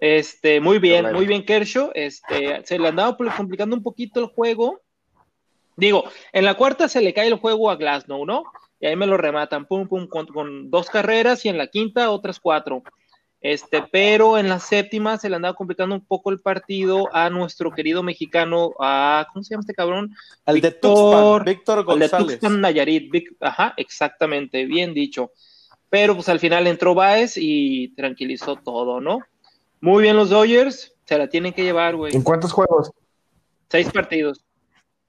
Speaker 4: Este, muy bien, muy bien Kershaw. Este, se le andaba pl- complicando un poquito el juego. Digo, en la cuarta se le cae el juego a Glasnow, ¿no? Y ahí me lo rematan, pum, pum, con, con dos carreras y en la quinta otras cuatro. Este, pero en la séptima se le andaba complicando un poco el partido a nuestro querido mexicano, a, ¿cómo se llama este cabrón?
Speaker 1: El de
Speaker 4: Víctor-
Speaker 1: Tuxpan, Víctor
Speaker 4: El de
Speaker 1: González.
Speaker 4: Tuxpan Nayarit, Vic- ajá, exactamente, bien dicho. Pero pues al final entró Baez y tranquilizó todo, ¿no? Muy bien los Dodgers, se la tienen que llevar, güey.
Speaker 3: ¿En cuántos juegos?
Speaker 4: Seis partidos.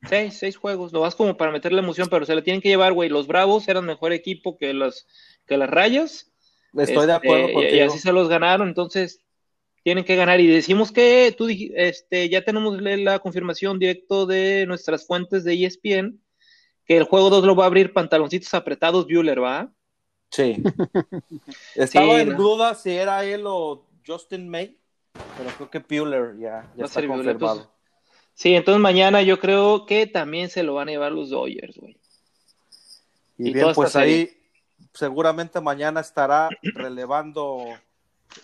Speaker 4: Seis, seis juegos. Lo vas como para meterle emoción, pero se la tienen que llevar, güey. Los Bravos eran mejor equipo que las, que las Rayas.
Speaker 1: Estoy de
Speaker 4: Este,
Speaker 1: acuerdo contigo.
Speaker 4: Y, así se los ganaron, entonces tienen que ganar. Y decimos que tú este, ya tenemos la confirmación directo de nuestras fuentes de ESPN que el juego 2 lo va a abrir pantaloncitos apretados Bueller, ¿va?
Speaker 1: Sí. <laughs> Estaba
Speaker 4: Sí,
Speaker 1: en
Speaker 4: no.
Speaker 1: duda si era él o Justin May, pero creo que Bueller ya,
Speaker 4: Va
Speaker 1: ya
Speaker 4: a
Speaker 1: está confirmado.
Speaker 4: entonces- Sí, entonces mañana yo creo que también se lo van a llevar los Dodgers, güey.
Speaker 1: Y,
Speaker 4: y
Speaker 1: bien, pues ahí seguramente mañana estará relevando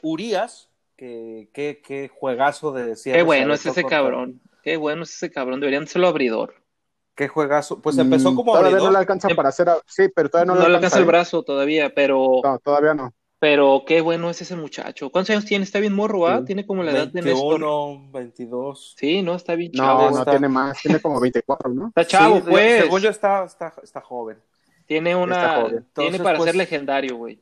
Speaker 1: Urias, que qué qué juegazo de cierre.
Speaker 4: Qué bueno es ese
Speaker 1: contra-
Speaker 4: cabrón. Qué bueno es ese cabrón. Deberían serlo abridor.
Speaker 1: Qué juegazo. Pues empezó
Speaker 2: Mm,
Speaker 1: como
Speaker 2: Todavía
Speaker 1: abridor.
Speaker 2: no le alcanza para hacer. a- Sí, pero todavía
Speaker 4: No,
Speaker 2: no,
Speaker 4: le alcanza el
Speaker 2: ¿eh?
Speaker 4: brazo todavía, pero,
Speaker 2: No, todavía no.
Speaker 4: pero qué bueno es ese muchacho. ¿Cuántos años tiene? Está bien morro, ¿ah?
Speaker 2: Sí.
Speaker 4: Tiene como la edad de Néstor.
Speaker 1: 21, 22.
Speaker 4: Sí, no, está bien
Speaker 2: No,
Speaker 4: chavo.
Speaker 2: no
Speaker 1: está.
Speaker 2: tiene más. Tiene como 24, ¿no?
Speaker 4: Está chavo,
Speaker 1: Sí,
Speaker 4: pues.
Speaker 1: Según yo está, está, está joven.
Speaker 4: Tiene una. Tiene para
Speaker 1: pues,
Speaker 4: ser legendario, güey.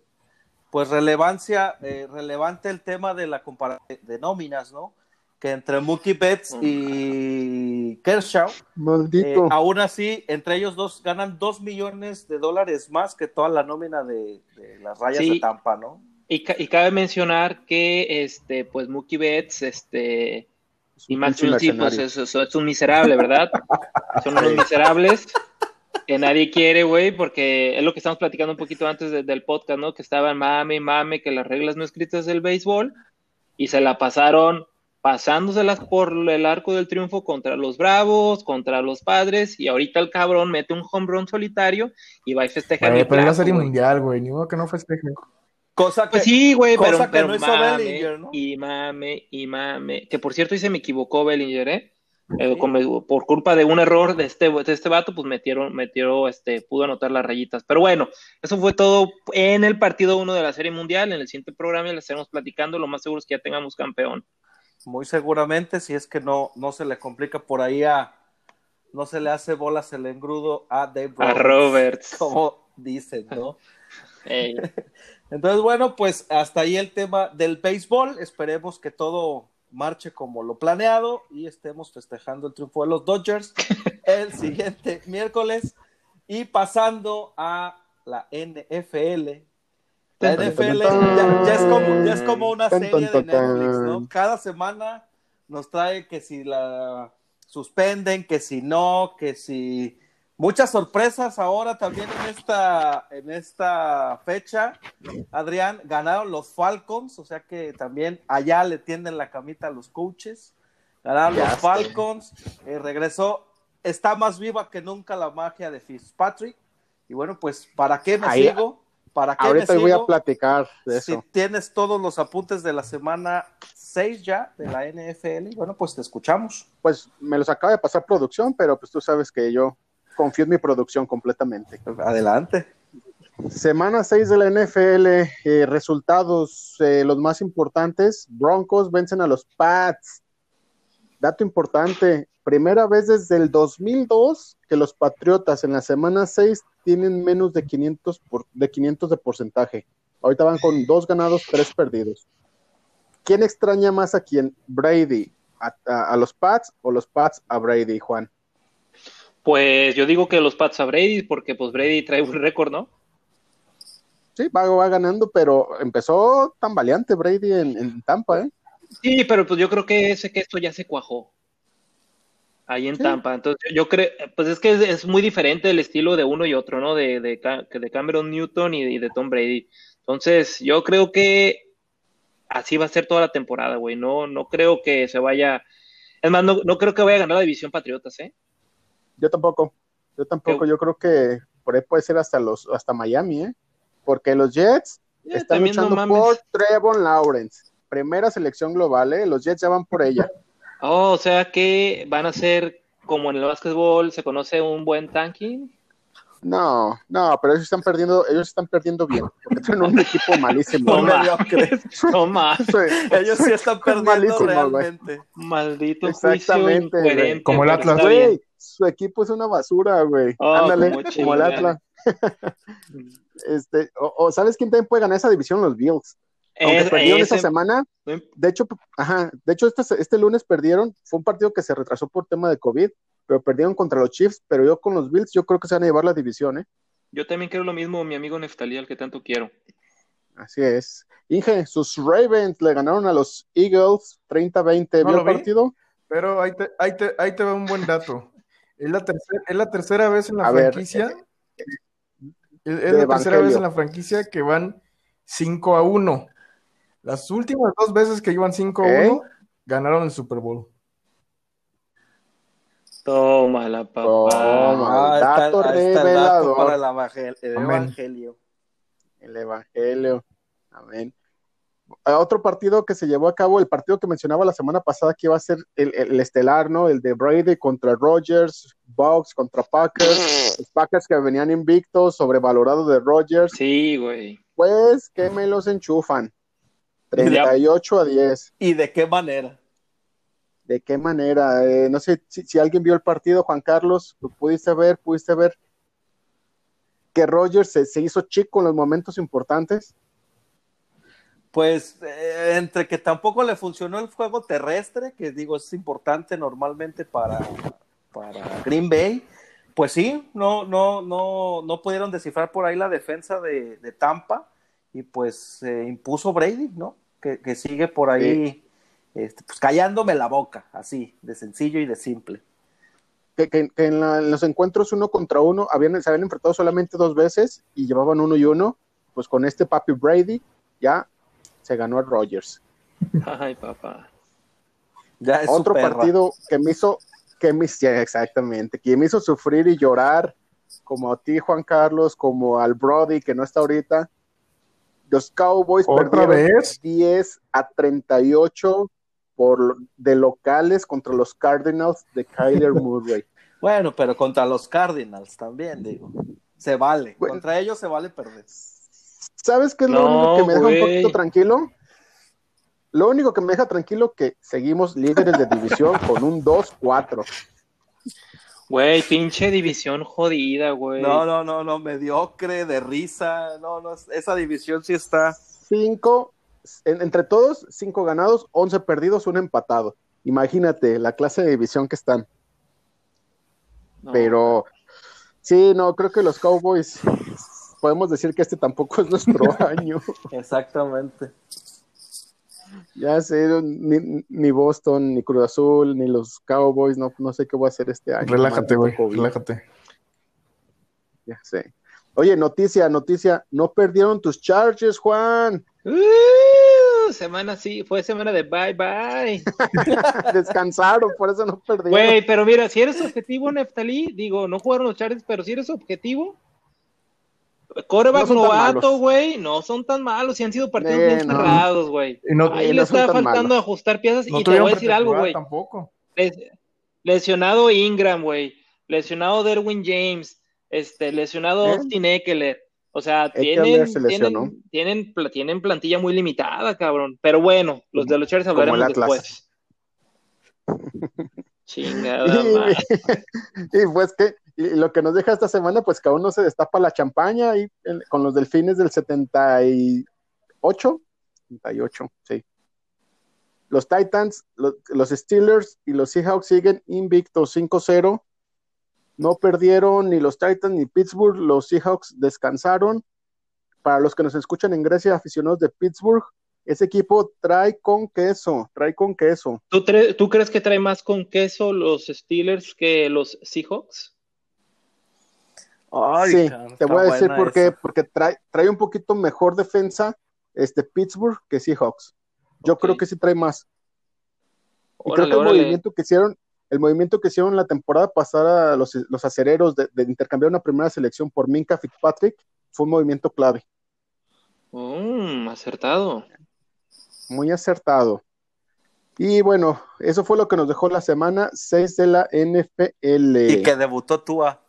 Speaker 1: Pues relevancia, eh, relevante el tema de la comparación de nóminas, ¿no? Que entre Mookie Betts y Kershaw, eh,
Speaker 2: Maldito.
Speaker 1: aún así, entre ellos dos ganan dos millones de dólares más que toda la nómina de, de las rayas
Speaker 4: Sí.
Speaker 1: de Tampa, ¿no?
Speaker 4: Y, ca- y cabe mencionar que este, pues Mookie Betts, este, y Max Muncy, pues es- es un miserable, ¿verdad? <laughs> Son unos miserables que nadie quiere, güey, porque es lo que estamos platicando un poquito antes de- del podcast, ¿no? Que estaban mame, y mame, que las reglas no escritas del béisbol, y se la pasaron pasándoselas por el arco del triunfo contra los Bravos, contra los Padres, y ahorita el cabrón mete un home run solitario y va y festeja
Speaker 3: Güey, pero es la serie mundial, güey. Ni modo que no festejen.
Speaker 1: Cosa que,
Speaker 4: Pues sí, güey, pero,
Speaker 1: que
Speaker 4: pero
Speaker 1: no hizo
Speaker 4: mame,
Speaker 1: Bellinger, ¿no?
Speaker 4: y mame, y mame. Que por cierto, ahí se me equivocó Bellinger, ¿eh? Eh, por culpa de un error de este, de este vato, pues metieron, metieron, este, pudo anotar las rayitas. Pero bueno, eso fue todo en el partido 1 de la Serie Mundial. En el siguiente programa les estaremos platicando. Lo más seguro es que ya tengamos campeón.
Speaker 1: muy seguramente, si es que no, no se le complica por ahí a, no se le hace bolas el engrudo a Dave
Speaker 4: A
Speaker 1: Roberts,
Speaker 4: Roberts.
Speaker 1: como dicen, ¿no? <laughs> <laughs> Entonces, bueno, pues hasta ahí el tema del béisbol. Esperemos que todo marche como lo planeado y estemos festejando el triunfo de los Dodgers <laughs> el siguiente miércoles. Y pasando a la NFL. La NFL ya, es, como, ya es como una serie de Netflix, ¿no? Cada semana nos trae que si la suspenden, que si no, que si Muchas sorpresas ahora también en esta, en esta fecha. Adrián, ganaron los Falcons, o sea que también allá le tienden la camita a los coaches. Ganaron los Falcons, eh, regresó, está más viva que nunca la magia de Fitzpatrick. Y bueno, pues, ¿para qué me sigo? ¿Para qué
Speaker 2: ahorita voy a platicar de
Speaker 1: eso. Si tienes todos los apuntes de la semana 6 ya de la NFL, bueno, pues te escuchamos.
Speaker 2: Pues me los acaba de pasar producción, pero pues tú sabes que yo confío en mi producción completamente.
Speaker 1: Adelante.
Speaker 2: Semana 6 de la NFL, eh, resultados, eh, los más importantes, Broncos vencen a los Pats. Dato importante, primera vez desde el 2002 que los Patriotas en la semana 6 tienen menos de 500, por, de 500 de porcentaje. Ahorita van con dos ganados, tres perdidos. ¿Quién extraña más a quién? Brady, a los Pats o los Pats a Brady, Juan?
Speaker 4: Pues yo digo que los Pats a Brady, porque pues Brady trae un récord, ¿no?
Speaker 2: Sí, va, va ganando, pero empezó tan valiente Brady en, Tampa, ¿eh?
Speaker 4: Sí, pero pues yo creo que ese que esto ya se cuajó. Ahí en Tampa. Entonces, yo creo, pues es que es, muy diferente el estilo de uno y otro, ¿no? De, de, de Cameron Newton y, de Tom Brady. Entonces, yo creo que así va a ser toda la temporada, güey. No, no creo que se vaya. Es más, no, no creo que vaya a ganar la división Patriotas, ¿eh?
Speaker 2: Yo tampoco. Yo tampoco. Yo creo que por ahí puede ser hasta los hasta Miami, ¿eh? Porque los Jets están luchando por Trevon Lawrence. Primera selección global, ¿eh? Los Jets ya van por ella.
Speaker 4: Oh, o sea que van a ser como en el básquetbol se conoce un buen tanking.
Speaker 2: No, no, pero ellos están perdiendo, ellos están perdiendo bien, porque tienen un equipo <laughs> malísimo.
Speaker 4: No, más.
Speaker 1: ellos sí están perdiendo realmente.
Speaker 4: Maldito
Speaker 2: Exactamente.
Speaker 3: Como el Atlas.
Speaker 2: Güey, su equipo es una basura, güey. Oh, Ándale, como, el Atlas. <laughs> este, o, ¿sabes quién también puede ganar esa división? Los Bills. Aunque perdieron esta semana, de hecho, ajá, de hecho este, este lunes perdieron, fue un partido que se retrasó por tema de COVID, pero perdieron contra los Chiefs, pero yo con los Bills yo creo que se van a llevar la división, ¿eh?
Speaker 4: Yo también quiero lo mismo, mi amigo Neftalí, al que tanto quiero.
Speaker 2: Así es. Inge, sus Ravens le ganaron a los Eagles 30-20. ¿Vio el partido?
Speaker 3: Pero ahí te, ahí, te, ahí te va un buen dato. Es la, tercera, es la tercera vez en la franquicia. es, la tercera vez en la franquicia que van 5 a 1. Las últimas dos veces que iban 5 a 1, ganaron el Super Bowl.
Speaker 4: Toma la papá. Toma,
Speaker 2: el dato revelado.
Speaker 1: para el, evangelio.
Speaker 2: El evangelio. Amén. Otro partido que se llevó a cabo, el partido que mencionaba la semana pasada, que iba a ser el, estelar, ¿no? El de Brady contra Rogers, Bucks contra Packers, los Packers que venían invictos, sobrevalorado de Rogers.
Speaker 4: Sí, güey.
Speaker 2: Pues que me los enchufan. 38 a 10.
Speaker 1: ¿Y de qué manera?
Speaker 2: ¿De qué manera? Eh, no sé si, alguien vio el partido, Juan Carlos, ¿lo pudiste ver? ¿Pudiste ver que Rogers se, hizo chico en los momentos importantes?
Speaker 1: Pues eh, entre que tampoco le funcionó el juego terrestre, que digo es importante normalmente para, para Green Bay, pues sí, no, no, no, no pudieron descifrar por ahí la defensa de, Tampa y pues se impuso Brady, ¿no? Que, sigue por ahí este, pues callándome la boca, así, de sencillo y de simple.
Speaker 2: Que, en, los encuentros uno contra uno habían, se habían enfrentado solamente dos veces y llevaban uno y uno, pues con este papi Brady ya se ganó a Rogers. <laughs>
Speaker 4: Ay, papá.
Speaker 2: Ya Otro partido que me hizo, que me, exactamente, que me hizo sufrir y llorar, como a ti, Juan Carlos, como al Brody, que no está ahorita. Los Cowboys perdieron 10 a 38 por, de locales contra los Cardinals de Kyler <laughs> Murray.
Speaker 1: bueno, pero contra los Cardinals también, digo. Se vale. contra ellos se vale perder.
Speaker 2: ¿Sabes qué es lo único que me deja un poquito tranquilo? Lo único que me deja tranquilo que seguimos líderes de división <laughs> con un 2-4.
Speaker 4: Güey, pinche división jodida, güey.
Speaker 1: No, no, no, no, mediocre, de risa. No, no, esa división sí está.
Speaker 2: 5 entre todos, cinco ganados, 11 perdidos, un empatado. Imagínate la clase de división que están. Pero sí, no, creo que los Cowboys podemos decir que este tampoco es nuestro <laughs> año.
Speaker 1: Exactamente.
Speaker 2: Ya sé, ni, Boston, ni Cruz Azul, ni los Cowboys, no, no sé qué voy a hacer este año.
Speaker 3: Relájate, güey, relájate.
Speaker 2: Ya sé. Oye, noticia, noticia, no perdieron tus charges, Juan.
Speaker 4: Uh, semana sí, fue semana de bye bye. <laughs>
Speaker 2: Descansaron, por eso no perdieron.
Speaker 4: Güey, pero mira, si eres objetivo, Neftalí, digo, no jugaron los charges, pero si eres objetivo, Coreback no novato, güey, no son tan malos, si han sido partidos bien cerrados, güey. Ahí le está faltando ajustar piezas y te voy a decir algo, güey.
Speaker 3: Tampoco.
Speaker 4: lesionado Ingram, güey. Lesionado Derwin James. Este, lesionado ¿Eh? Austin Eckler. O sea, tienen, tienen, tienen, tienen, plantilla muy limitada, cabrón. Pero bueno, los de los Chargers hablaremos después. <laughs> Chingada.
Speaker 2: y, pues que y lo que nos deja esta semana, pues que aún no se destapa la champaña ahí con los delfines del 78. 78, sí. Los Titans, los, Steelers y los Seahawks siguen invictos 5-0. No perdieron ni los Titans ni Pittsburgh. Los Seahawks descansaron. Para los que nos escuchan en Grecia, aficionados de Pittsburgh, ese equipo trae con queso, trae con queso.
Speaker 4: ¿Tú, ¿Tú crees que trae más con queso los Steelers que los Seahawks?
Speaker 2: Sí, te voy a decir por qué, porque trae, trae un poquito mejor defensa este Pittsburgh que Seahawks. Yo creo que sí trae más. Y creo que el movimiento que hicieron, el movimiento que hicieron la temporada pasada los, los acereros de, intercambiar una primera selección por Minka Fitzpatrick fue un movimiento clave.
Speaker 4: Mm, acertado.
Speaker 2: Muy acertado. Y bueno, eso fue lo que nos dejó la semana 6 de la NFL.
Speaker 1: Y que debutó Tua.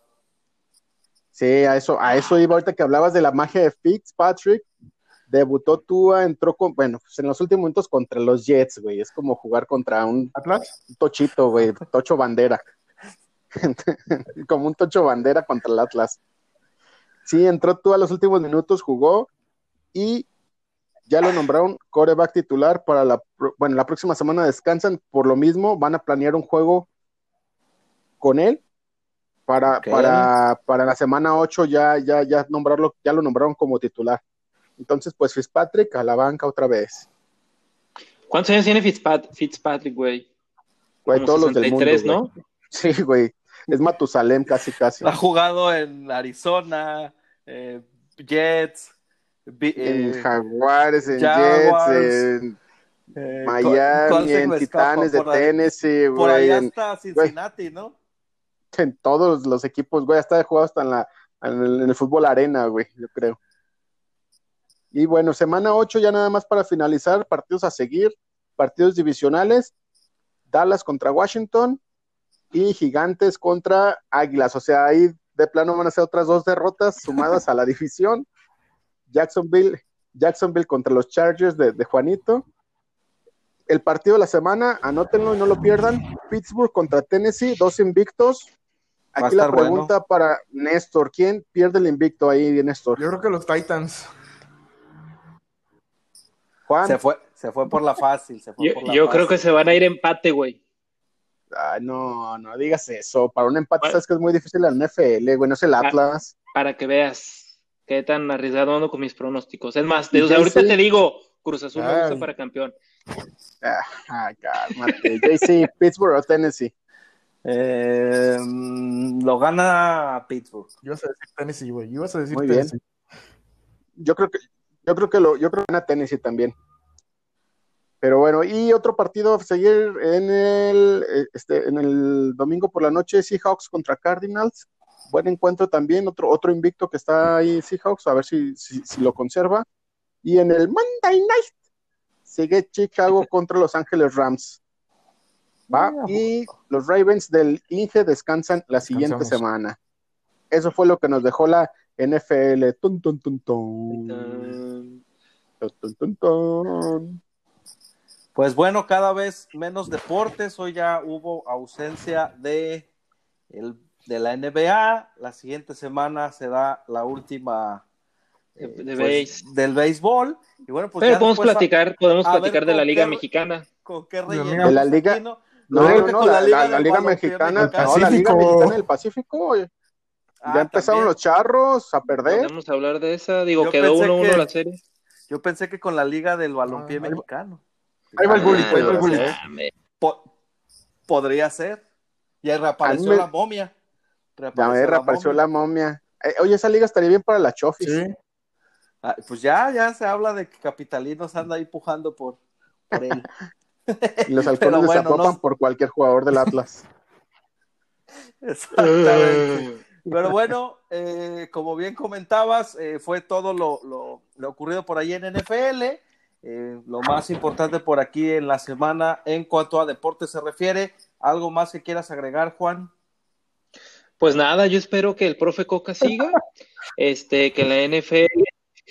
Speaker 2: Sí, a eso, a eso iba ahorita que hablabas de la magia de Fitzpatrick. Debutó Tua, entró con, bueno, pues en los últimos momentos contra los Jets, güey. Es como jugar contra un, tochito, güey, tocho bandera. <laughs> como un tocho bandera contra el Atlas. Sí, entró Tua a los últimos minutos, jugó y ya lo nombraron coreback titular para la, bueno, la próxima semana descansan, por lo mismo van a planear un juego con él para, para, para la semana 8 ya, ya, ya nombrarlo, ya lo nombraron como titular. Entonces, pues Fitzpatrick a la banca otra vez.
Speaker 4: ¿Cuántos años tiene Fitzpatrick, güey?
Speaker 2: Güey, todos los del mundo. ¿no? <laughs> Sí, güey. Es Matusalem casi, casi.
Speaker 1: Ha jugado en Arizona, eh, Jets,
Speaker 2: en eh, Jaguares, en Jets, en eh, Miami, en Titanes de Tennessee, güey.
Speaker 1: Por allá está Cincinnati, ¿no?
Speaker 2: En todos los equipos, güey, hasta he jugado hasta en, la, en, el, fútbol arena, güey, yo creo. Y bueno, semana 8 ya nada más para finalizar, partidos a seguir, partidos divisionales, Dallas contra Washington y Gigantes contra Águilas, o sea, ahí de plano van a ser otras dos derrotas sumadas a la división. Jacksonville, Jacksonville contra los Chargers de, de Juanito. El partido de la semana, anótenlo y no lo pierdan. Pittsburgh contra Tennessee, dos invictos. Aquí la pregunta para Néstor, ¿quién pierde el invicto ahí, Néstor?
Speaker 3: Yo creo que los Titans.
Speaker 1: Juan. Se fue, se fue por la fácil.
Speaker 4: yo, creo que se van a ir empate, güey.
Speaker 2: Ay, no, no digas eso. Para un empate, sabes que es muy difícil el NFL, güey, no es el Atlas.
Speaker 4: Para, que veas qué tan arriesgado ando con mis pronósticos. Es más, desde ahorita te digo, Cruz Azul me gusta para campeón.
Speaker 2: Ah, cálmate. JC, Pittsburgh o Tennessee.
Speaker 1: Eh, lo gana Pittsburgh.
Speaker 3: Yo vas a decir Tennessee, güey. Yo a decir
Speaker 2: Muy Bien. Yo creo que yo creo que lo yo creo que gana Tennessee también. Pero bueno, y otro partido a seguir en el este en el domingo por la noche Seahawks contra Cardinals. Buen encuentro también, otro otro invicto que está ahí Seahawks, a ver si, si, si lo conserva. Y en el Monday Night sigue Chicago <laughs> contra Los Ángeles Rams. ¿Va? Y los Ravens del Inge descansan la siguiente semana. Eso fue lo que nos dejó la NFL.
Speaker 1: pues bueno, cada vez menos deportes. Hoy ya hubo ausencia de, el, de la NBA. La siguiente semana se da la última eh,
Speaker 4: De
Speaker 1: pues, del béisbol. Y bueno, pues
Speaker 4: Pero
Speaker 1: ya
Speaker 4: podemos
Speaker 1: después
Speaker 4: platicar, podemos platicar de la Liga
Speaker 1: qué-
Speaker 4: Mexicana.
Speaker 1: con qué relleno.
Speaker 2: De la liga-. No, no,
Speaker 1: que
Speaker 2: no, la, la- la
Speaker 1: del
Speaker 2: Liga
Speaker 1: Balompié
Speaker 2: Mexicana, no, la Liga
Speaker 3: Pacífico.
Speaker 2: Mexicana del Pacífico, oye.
Speaker 1: Ah,
Speaker 2: ya empezaron
Speaker 1: también.
Speaker 2: los charros a perder.
Speaker 4: Podemos hablar de esa. Digo,
Speaker 1: Yo
Speaker 4: quedó
Speaker 1: pensé
Speaker 4: 1-1
Speaker 1: que-
Speaker 4: la serie.
Speaker 1: Yo pensé que con la Liga del Balompié
Speaker 3: Ah, va-
Speaker 1: Mexicano.
Speaker 3: ahí va el bullying,
Speaker 2: ahí va el
Speaker 3: bullying.
Speaker 1: Po- podría ser. Y ahí reapareció
Speaker 2: A me-
Speaker 1: la momia.
Speaker 2: Ya
Speaker 1: Reapareció
Speaker 2: me reapareció
Speaker 1: momia.
Speaker 2: la momia. Eh, oye, esa liga estaría bien para la Chofis.
Speaker 3: Sí.
Speaker 1: Ah, pues ya, ya se habla de que Capitalinos anda ahí pujando por, por él. <laughs>
Speaker 2: Y los <laughs> halcones
Speaker 1: bueno,
Speaker 2: desapopan
Speaker 1: no-
Speaker 2: por cualquier jugador del Atlas. <laughs>
Speaker 1: Exactamente. <laughs> Pero bueno, eh, como bien comentabas, eh, fue todo lo, lo- lo ocurrido por ahí en NFL. Eh, lo más importante por aquí en la semana en cuanto a deporte se refiere. ¿Algo más que quieras agregar, Juan?
Speaker 4: Pues nada, yo espero que el profe Coca siga, este, que la NFL,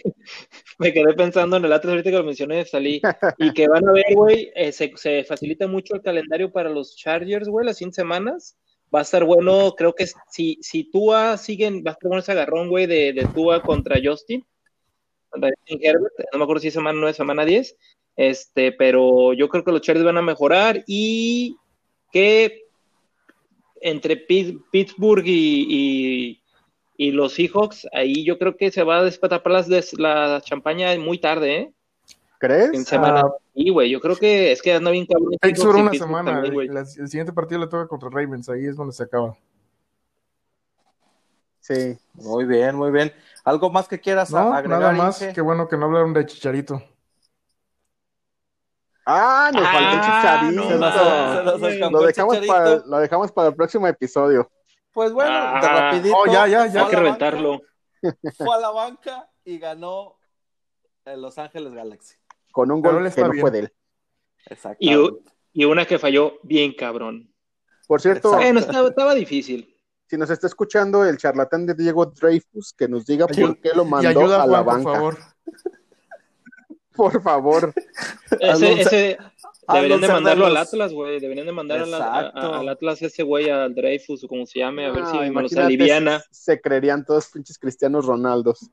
Speaker 4: <laughs> me quedé pensando en el Atlas ahorita que lo mencioné, salí, y que van a ver, güey, eh, se, se facilita mucho el calendario para los Chargers, güey, las 100 semanas, va a estar bueno, creo que si, si Tua siguen, va a estar bueno ese agarrón, güey, de, de Tua contra Justin, contra Justin Herbert, no me acuerdo si es semana 9, semana 10, este, pero yo creo que los Chargers van a mejorar y que entre Pit- Pittsburgh y, y los Seahawks, ahí yo creo que se va a despatapar las des- la champaña muy tarde, ¿eh? En
Speaker 2: ¿Crees?
Speaker 4: semana.
Speaker 3: Ah.
Speaker 4: Y, güey, yo creo que es que anda bien cabrón.
Speaker 3: Pittsburgh
Speaker 4: Seahawks y
Speaker 3: una semana.
Speaker 4: también, güey.
Speaker 3: la- el siguiente partido le toca contra Ravens. Ahí es donde se acaba.
Speaker 2: Sí.
Speaker 1: Muy bien, muy bien. ¿Algo más que quieras
Speaker 3: No,
Speaker 1: agregar?
Speaker 3: nada más.
Speaker 1: Inge?
Speaker 3: Qué bueno que no hablaron de Chicharito.
Speaker 2: Ah, nos faltó
Speaker 4: Ah,
Speaker 2: chicharito.
Speaker 4: no mames.
Speaker 1: escapó
Speaker 2: lo, dejamos
Speaker 1: Chicharito.
Speaker 2: para, lo dejamos para el próximo episodio.
Speaker 1: Pues bueno, de
Speaker 4: Ah.
Speaker 1: rapidito.
Speaker 3: Oh, ya, ya, ya.
Speaker 1: fue a
Speaker 4: Hay que
Speaker 1: la
Speaker 4: reventarlo.
Speaker 1: banca, Fue a la banca y ganó en Los Ángeles Galaxy.
Speaker 2: Con un gol que no
Speaker 3: bien.
Speaker 2: fue de él.
Speaker 1: Exactamente.
Speaker 4: Y una que falló bien cabrón.
Speaker 2: Por cierto.
Speaker 4: Bueno, estaba, estaba difícil.
Speaker 2: si nos está escuchando el charlatán de Diego Dreyfus, que nos diga por qué lo
Speaker 3: Y
Speaker 2: mandó
Speaker 3: ayuda
Speaker 2: a la
Speaker 3: Juan, por
Speaker 2: banca.
Speaker 3: favor. <laughs>
Speaker 2: Por favor.
Speaker 4: Ese, ese deberían de mandarlo al. Atlas, güey. Deberían de mandar al, a-
Speaker 1: Exacto.
Speaker 4: a- al Atlas ese güey, al Dreyfus o como se llame, a ver
Speaker 2: Ah,
Speaker 4: si me los
Speaker 2: imagínate,
Speaker 4: aliviana.
Speaker 2: Se creerían todos pinches cristianos Ronaldos.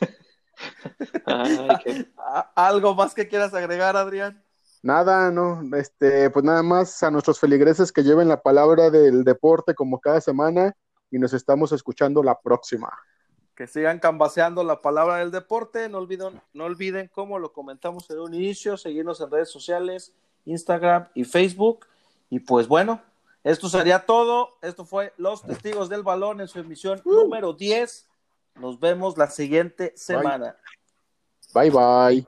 Speaker 2: <laughs>
Speaker 4: Ay, qué-
Speaker 1: ¿A- ¿Algo más que quieras agregar, Adrián?
Speaker 2: Nada, no, este, pues nada más a nuestros feligreses que lleven la palabra del deporte como cada semana y nos estamos escuchando la próxima.
Speaker 1: Que sigan cambaseando la palabra del deporte. No olviden, no olviden, como lo comentamos en un inicio, seguirnos en redes sociales, Instagram y Facebook. Y pues bueno, esto sería todo. Esto fue Los Testigos del Balón en su emisión número 10. Nos vemos la siguiente semana.
Speaker 2: Bye bye.